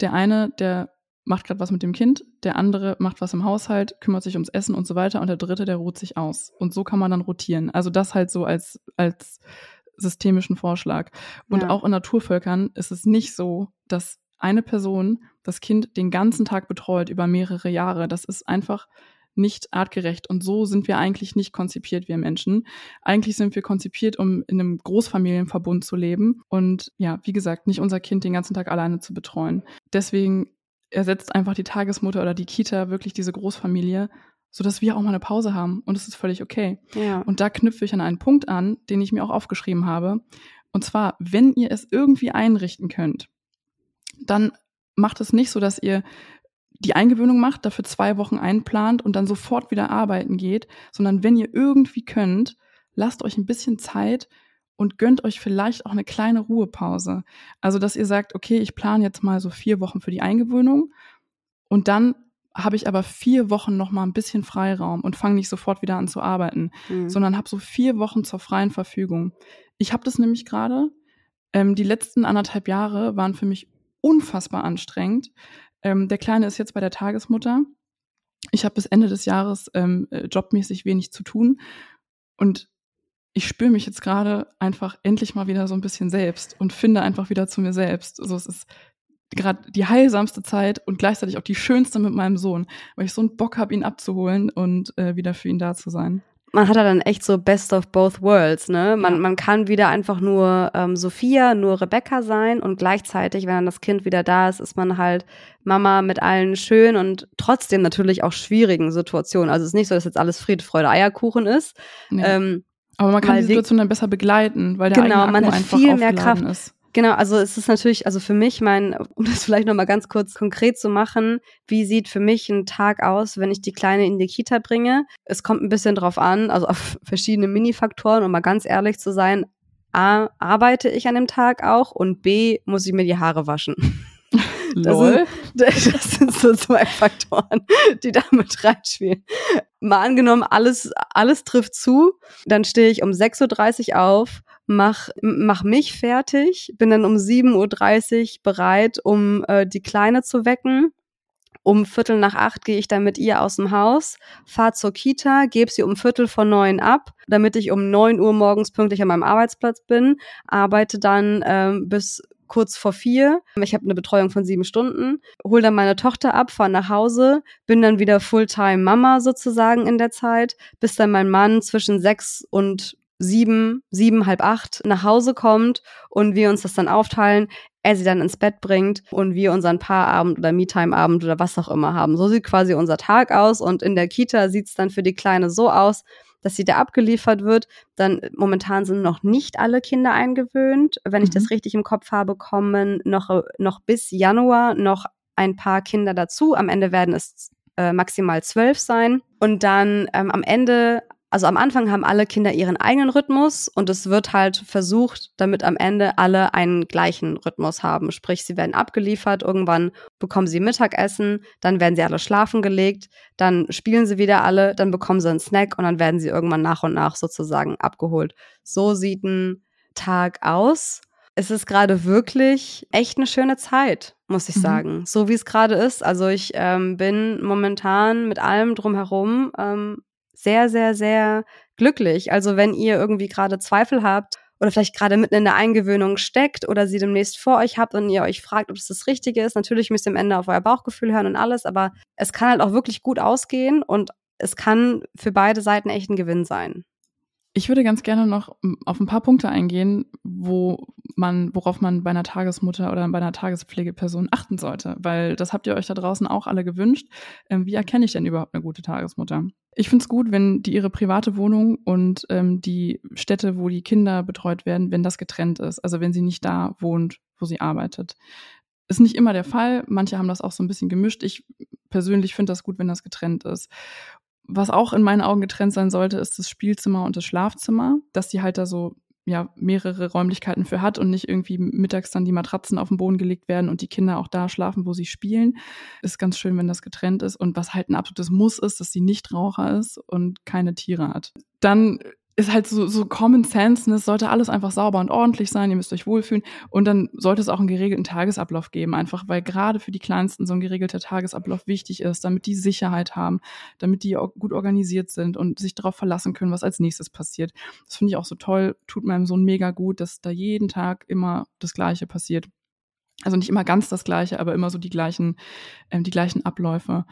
Der eine, der macht gerade was mit dem Kind, der andere macht was im Haushalt, kümmert sich ums Essen und so weiter und der dritte, der ruht sich aus. Und so kann man dann rotieren. Also das halt so als, als systemischen Vorschlag. Und ja. auch in Naturvölkern ist es nicht so, dass eine Person das Kind den ganzen Tag betreut über mehrere Jahre. Das ist einfach nicht artgerecht. Und so sind wir eigentlich nicht konzipiert, wir Menschen. Eigentlich sind wir konzipiert, um in einem Großfamilienverbund zu leben und ja, wie gesagt, nicht unser Kind den ganzen Tag alleine zu betreuen. Deswegen ersetzt einfach die Tagesmutter oder die Kita wirklich diese Großfamilie sodass wir auch mal eine Pause haben. Und es ist völlig okay. Ja. Und da knüpfe ich an einen Punkt an, den ich mir auch aufgeschrieben habe. Und zwar, wenn ihr es irgendwie einrichten könnt, dann macht es nicht so, dass ihr die Eingewöhnung macht, dafür zwei Wochen einplant und dann sofort wieder arbeiten geht, sondern wenn ihr irgendwie könnt, lasst euch ein bisschen Zeit und gönnt euch vielleicht auch eine kleine Ruhepause. Also, dass ihr sagt, okay, ich plane jetzt mal so vier Wochen für die Eingewöhnung und dann habe ich aber vier Wochen noch mal ein bisschen Freiraum und fange nicht sofort wieder an zu arbeiten, mhm. sondern habe so vier Wochen zur freien Verfügung. Ich habe das nämlich gerade. Ähm, die letzten anderthalb Jahre waren für mich unfassbar anstrengend. Ähm, der Kleine ist jetzt bei der Tagesmutter. Ich habe bis Ende des Jahres ähm, äh, jobmäßig wenig zu tun und ich spüre mich jetzt gerade einfach endlich mal wieder so ein bisschen selbst und finde einfach wieder zu mir selbst. Also es ist gerade die heilsamste Zeit und gleichzeitig auch die schönste mit meinem Sohn, weil ich so einen Bock habe, ihn abzuholen und äh, wieder für ihn da zu sein. man hat ja dann echt so Best of both worlds, ne? Man, man kann wieder einfach nur ähm, Sophia, nur Rebecca sein und gleichzeitig, wenn dann das Kind wieder da ist, ist man halt Mama mit allen schönen und trotzdem natürlich auch schwierigen Situationen. Also es ist nicht so, dass jetzt alles Friede, Freude, Eierkuchen ist. Nee. Ähm, Aber man kann die Situation dann besser begleiten, weil der Genau, eigene man Akku hat einfach viel mehr Kraft. ist. Genau, also es ist natürlich, also für mich, mein, um das vielleicht nochmal ganz kurz konkret zu machen, wie sieht für mich ein Tag aus, wenn ich die Kleine in die Kita bringe? Es kommt ein bisschen drauf an, also auf verschiedene Minifaktoren, um mal ganz ehrlich zu sein. A, arbeite ich an dem Tag auch und B, muss ich mir die Haare waschen. Das Lol. Das sind so zwei Faktoren, die da mit reinspielen. Mal angenommen, alles, alles trifft zu, dann stehe ich um 6.30 Uhr auf, mach, mach mich fertig, bin dann um 7.30 Uhr bereit, um äh, die Kleine zu wecken. Um Viertel nach acht gehe ich dann mit ihr aus dem Haus, fahre zur Kita, gebe sie um Viertel vor neun ab, damit ich um neun Uhr morgens pünktlich an meinem Arbeitsplatz bin, arbeite dann ähm, bis kurz vor vier. Ich habe eine Betreuung von sieben Stunden, hole dann meine Tochter ab, fahre nach Hause, bin dann wieder Fulltime Mama sozusagen in der Zeit, bis dann mein Mann zwischen sechs und sieben, sieben, halb acht nach Hause kommt und wir uns das dann aufteilen, er sie dann ins Bett bringt und wir unseren Paarabend oder Me-Time-Abend oder was auch immer haben. So sieht quasi unser Tag aus und in der Kita sieht's dann für die Kleine so aus, dass sie da abgeliefert wird. Dann äh, momentan sind noch nicht alle Kinder eingewöhnt. Wenn ich Mhm. das richtig im Kopf habe, kommen noch, äh, noch bis Januar noch ein paar Kinder dazu. Am Ende werden es äh, maximal zwölf sein. Und dann ähm, am Ende, also am Anfang haben alle Kinder ihren eigenen Rhythmus und es wird halt versucht, damit am Ende alle einen gleichen Rhythmus haben. Sprich, sie werden abgeliefert, irgendwann bekommen sie Mittagessen, dann werden sie alle schlafen gelegt, dann spielen sie wieder alle, dann bekommen sie einen Snack und dann werden sie irgendwann nach und nach sozusagen abgeholt. So sieht ein Tag aus. Es ist gerade wirklich echt eine schöne Zeit, muss ich Mhm. sagen. So wie es gerade ist. Also ich ähm, bin momentan mit allem drumherum ähm, sehr, sehr, sehr glücklich. Also wenn ihr irgendwie gerade Zweifel habt oder vielleicht gerade mitten in der Eingewöhnung steckt oder sie demnächst vor euch habt und ihr euch fragt, ob es das Richtige ist, natürlich müsst ihr am Ende auf euer Bauchgefühl hören und alles, aber es kann halt auch wirklich gut ausgehen und es kann für beide Seiten echt ein Gewinn sein. Ich würde ganz gerne noch m, auf ein paar Punkte eingehen, wo man, worauf man bei einer Tagesmutter oder bei einer Tagespflegeperson achten sollte, weil das habt ihr euch da draußen auch alle gewünscht. Ähm, wie erkenne ich denn überhaupt eine gute Tagesmutter? Ich finde es gut, wenn die ihre private Wohnung und ähm, die Stätte, wo die Kinder betreut werden, wenn das getrennt ist. Also wenn sie nicht da wohnt, wo sie arbeitet. Ist nicht immer der Fall. Manche haben das auch so ein bisschen gemischt. Ich persönlich finde das gut, wenn das getrennt ist. Was auch in meinen Augen getrennt sein sollte, ist das Spielzimmer und das Schlafzimmer, dass die halt da so ja mehrere Räumlichkeiten für hat und nicht irgendwie mittags dann die Matratzen auf den Boden gelegt werden und die Kinder auch da schlafen, wo sie spielen. Ist ganz schön, wenn das getrennt ist und was halt ein absolutes Muss ist, dass sie nicht Raucher ist und keine Tiere hat. Dann ist halt so, so Common Sense, ne? es sollte alles einfach sauber und ordentlich sein, ihr müsst euch wohlfühlen und dann sollte es auch einen geregelten Tagesablauf geben, einfach weil gerade für die Kleinsten so ein geregelter Tagesablauf wichtig ist, damit die Sicherheit haben, damit die auch gut organisiert sind und sich darauf verlassen können, was als nächstes passiert. Das finde ich auch so toll, tut meinem Sohn mega gut, dass da jeden Tag immer das Gleiche passiert. Also nicht immer ganz das Gleiche, aber immer so die gleichen, ähm, die gleichen Abläufe.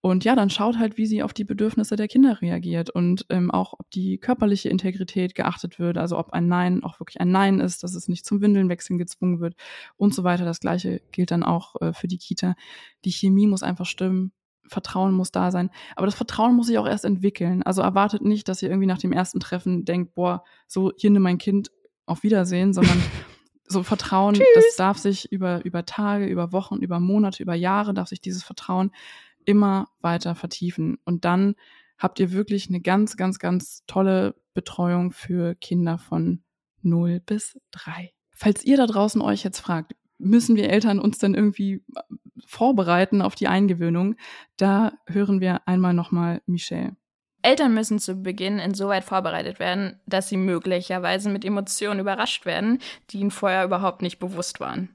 Und ja, dann schaut halt, wie sie auf die Bedürfnisse der Kinder reagiert und ähm, auch, ob die körperliche Integrität geachtet wird, also ob ein Nein auch wirklich ein Nein ist, dass es nicht zum Windelnwechseln gezwungen wird und so weiter. Das gleiche gilt dann auch äh, für die Kita. Die Chemie muss einfach stimmen. Vertrauen muss da sein. Aber das Vertrauen muss sich auch erst entwickeln. Also erwartet nicht, dass ihr irgendwie nach dem ersten Treffen denkt, boah, so hier nimm mein Kind, auf Wiedersehen, sondern so Vertrauen, das darf sich über, über Tage, über Wochen, über Monate, über Jahre, darf sich dieses Vertrauen immer weiter vertiefen. Und dann habt ihr wirklich eine ganz, ganz, ganz tolle Betreuung für Kinder von 0 bis 3. Falls ihr da draußen euch jetzt fragt, müssen wir Eltern uns denn irgendwie vorbereiten auf die Eingewöhnung, da hören wir einmal nochmal Michelle. Eltern müssen zu Beginn insoweit vorbereitet werden, dass sie möglicherweise mit Emotionen überrascht werden, die ihnen vorher überhaupt nicht bewusst waren.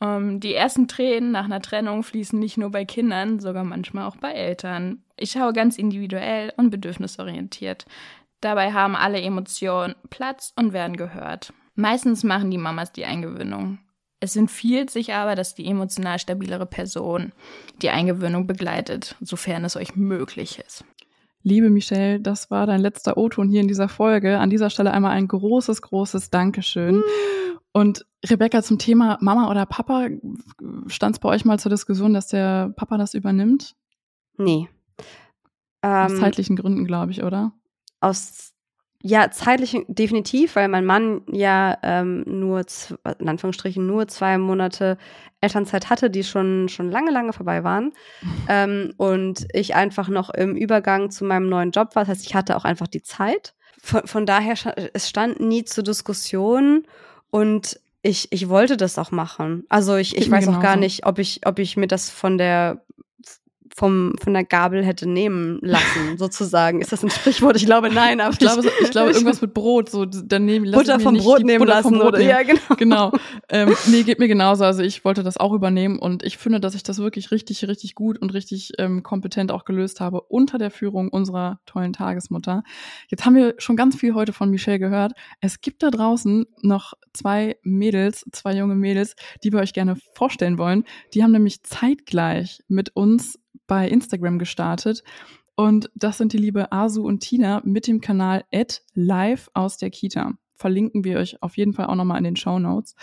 Ähm, die ersten Tränen nach einer Trennung fließen nicht nur bei Kindern, sogar manchmal auch bei Eltern. Ich schaue ganz individuell und bedürfnisorientiert. Dabei haben alle Emotionen Platz und werden gehört. Meistens machen die Mamas die Eingewöhnung. Es empfiehlt sich aber, dass die emotional stabilere Person die Eingewöhnung begleitet, sofern es euch möglich ist. Liebe Michelle, das war dein letzter O-Ton hier in dieser Folge. An dieser Stelle einmal ein großes, großes Dankeschön. Und Rebecca, zum Thema Mama oder Papa, stand es bei euch mal zur Diskussion, dass der Papa das übernimmt? Nee. Aus ähm, zeitlichen Gründen, glaube ich, oder? Aus ja, zeitlich definitiv, weil mein Mann ja ähm, nur, in Anführungsstrichen, nur zwei Monate Elternzeit hatte, die schon, schon lange, lange vorbei waren. ähm, und ich einfach noch im Übergang zu meinem neuen Job war. Das heißt, ich hatte auch einfach die Zeit. Von, von daher, es stand nie zur Diskussion und ich, ich wollte das auch machen. Also ich, ich weiß auch gar nicht, ob ich, ob ich mir das von der vom, von der Gabel hätte nehmen lassen, sozusagen. Ist das ein Sprichwort? Ich glaube, nein. Aber ich, glaube, ich glaube irgendwas mit Brot. So, daneben, Butter vom Brot nehmen Butter lassen. Brot oder, nehmen. Ja, genau. genau. Ähm, nee, geht mir genauso. Also ich wollte das auch übernehmen und ich finde, dass ich das wirklich richtig, richtig gut und richtig ähm, kompetent auch gelöst habe unter der Führung unserer tollen Tagesmutter. Jetzt haben wir schon ganz viel heute von Michelle gehört. Es gibt da draußen noch zwei Mädels, zwei junge Mädels, die wir euch gerne vorstellen wollen. Die haben nämlich zeitgleich mit uns bei Instagram gestartet. Und das sind die liebe Asu und Tina mit dem Kanal live aus der Kita. Verlinken wir euch auf jeden Fall auch nochmal in den Show Notes.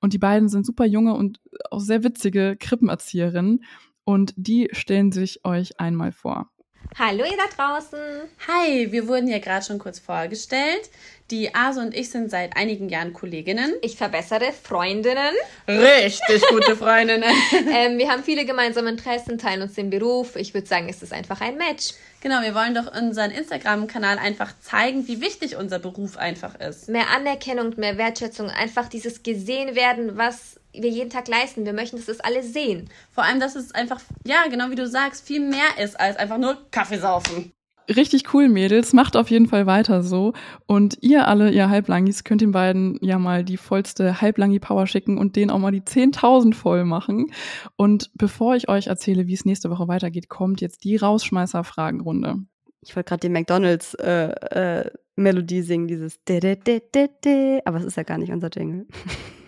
Und die beiden sind super junge und auch sehr witzige Krippenerzieherinnen. Und die stellen sich euch einmal vor. Hallo ihr da draußen. Hi, wir wurden ja gerade schon kurz vorgestellt. Die Ase und ich sind seit einigen Jahren Kolleginnen. Ich verbessere Freundinnen. Richtig gute Freundinnen. ähm, wir haben viele gemeinsame Interessen, teilen uns den Beruf. Ich würde sagen, es ist einfach ein Match. Genau, wir wollen doch unseren Instagram-Kanal einfach zeigen, wie wichtig unser Beruf einfach ist. Mehr Anerkennung, mehr Wertschätzung, einfach dieses gesehen werden, was wir jeden Tag leisten. Wir möchten, dass das alle sehen. Vor allem, dass es einfach, ja, genau wie du sagst, viel mehr ist als einfach nur Kaffee saufen. Richtig cool, Mädels. Macht auf jeden Fall weiter so. Und ihr alle, ihr Halblangis, könnt den beiden ja mal die vollste Halblangi-Power schicken und denen auch mal die 10.000 voll machen. Und bevor ich euch erzähle, wie es nächste Woche weitergeht, kommt jetzt die Rausschmeißer-Fragenrunde. Ich wollte gerade die McDonalds äh, äh, Melodie singen, dieses aber es ist ja gar nicht unser Jingle.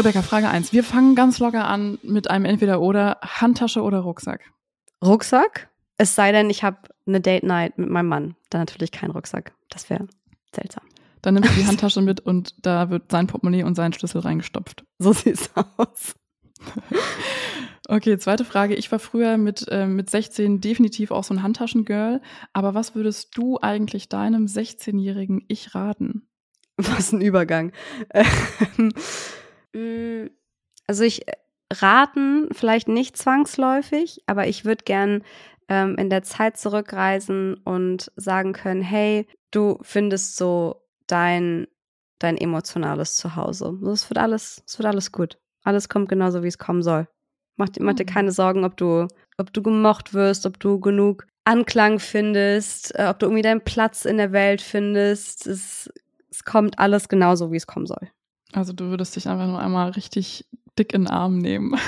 Rebecca, Frage 1. Wir fangen ganz locker an mit einem Entweder-Oder, Handtasche oder Rucksack. Rucksack? Es sei denn, ich habe eine Date Night mit meinem Mann. Dann natürlich kein Rucksack. Das wäre seltsam. Dann nimmst du die Handtasche mit und da wird sein Portemonnaie und sein Schlüssel reingestopft. So sieht's aus. Okay, zweite Frage. Ich war früher mit, äh, mit 16 definitiv auch so ein Handtaschengirl. Aber was würdest du eigentlich deinem 16-jährigen Ich raten? Was ein Übergang. Mm, also ich äh, raten vielleicht nicht zwangsläufig, aber ich würde gern ähm, in der Zeit zurückreisen und sagen können, hey, du findest so dein, dein emotionales Zuhause. Es wird alles, es wird alles gut. Alles kommt genauso, wie es kommen soll. Mach, mach dir mhm. keine Sorgen, ob du, ob du gemocht wirst, ob du genug Anklang findest, äh, ob du irgendwie deinen Platz in der Welt findest. Es, es kommt alles genauso, wie es kommen soll. Also du würdest dich einfach nur einmal richtig dick in den Arm nehmen.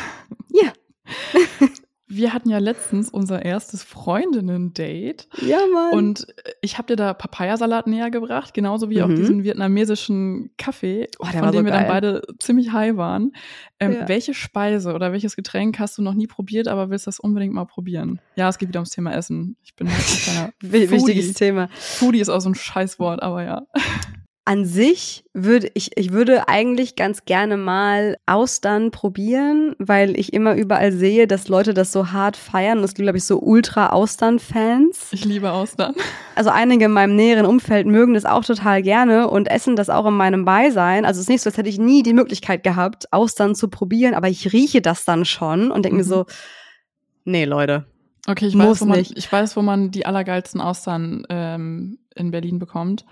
Ja. Wir hatten ja letztens unser erstes Freundinnen-Date. Ja, Mann. Und ich habe dir da Papayasalat näher gebracht, genauso wie mhm. auch diesen vietnamesischen Kaffee, oh, von dem so wir geil. dann beide ziemlich high waren. Ähm, ja. Welche Speise oder welches Getränk hast du noch nie probiert, aber willst das unbedingt mal probieren? Ja, es geht wieder ums Thema Essen. Ich bin halt ein kleiner Wichtiges Thema. Foodie ist auch so ein Scheißwort, aber ja an sich würde ich, ich würde eigentlich ganz gerne mal Austern probieren, weil ich immer überall sehe, dass Leute das so hart feiern. Und es gibt, glaube ich, so Ultra-Austern-Fans. Ich liebe Austern. Also einige in meinem näheren Umfeld mögen das auch total gerne und essen das auch in meinem Beisein. Also es ist nicht so, als hätte ich nie die Möglichkeit gehabt, Austern zu probieren, aber ich rieche das dann schon und denke mhm. mir so, nee, Leute. Okay, ich weiß, wo man, ich weiß, wo man die allergeilsten Austern ähm, in Berlin bekommt.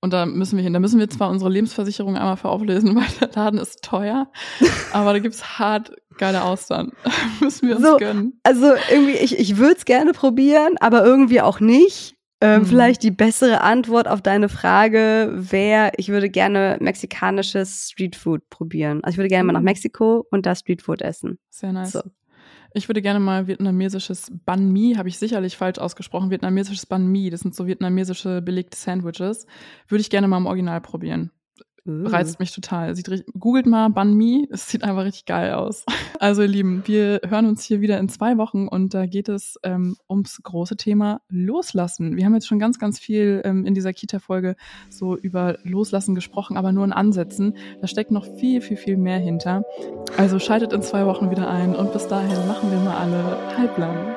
Und da müssen wir hin. Da müssen wir zwar unsere Lebensversicherung einmal für auflösen, weil der Laden ist teuer, aber da gibt's hart geile Austern. müssen wir uns so, gönnen. Also irgendwie, ich, ich würde es gerne probieren, aber irgendwie auch nicht. Ähm, mhm. Vielleicht die bessere Antwort auf deine Frage wäre, ich würde gerne mexikanisches Streetfood probieren. Also ich würde gerne mal nach mhm. Mexiko und da Streetfood essen. Sehr nice. So. Ich würde gerne mal vietnamesisches Banh Mi, habe ich sicherlich falsch ausgesprochen, vietnamesisches Banh Mi, das sind so vietnamesische belegte Sandwiches, würde ich gerne mal im Original probieren. Uh. Reizt mich total. Sieht richtig, googelt mal Bun Me, es sieht einfach richtig geil aus. Also ihr Lieben, wir hören uns hier wieder in zwei Wochen und da geht es ähm, ums große Thema Loslassen. Wir haben jetzt schon ganz, ganz viel ähm, in dieser Kita-Folge so über Loslassen gesprochen, aber nur in Ansätzen. Da steckt noch viel, viel, viel mehr hinter. Also schaltet in zwei Wochen wieder ein und bis dahin machen wir mal alle halblang.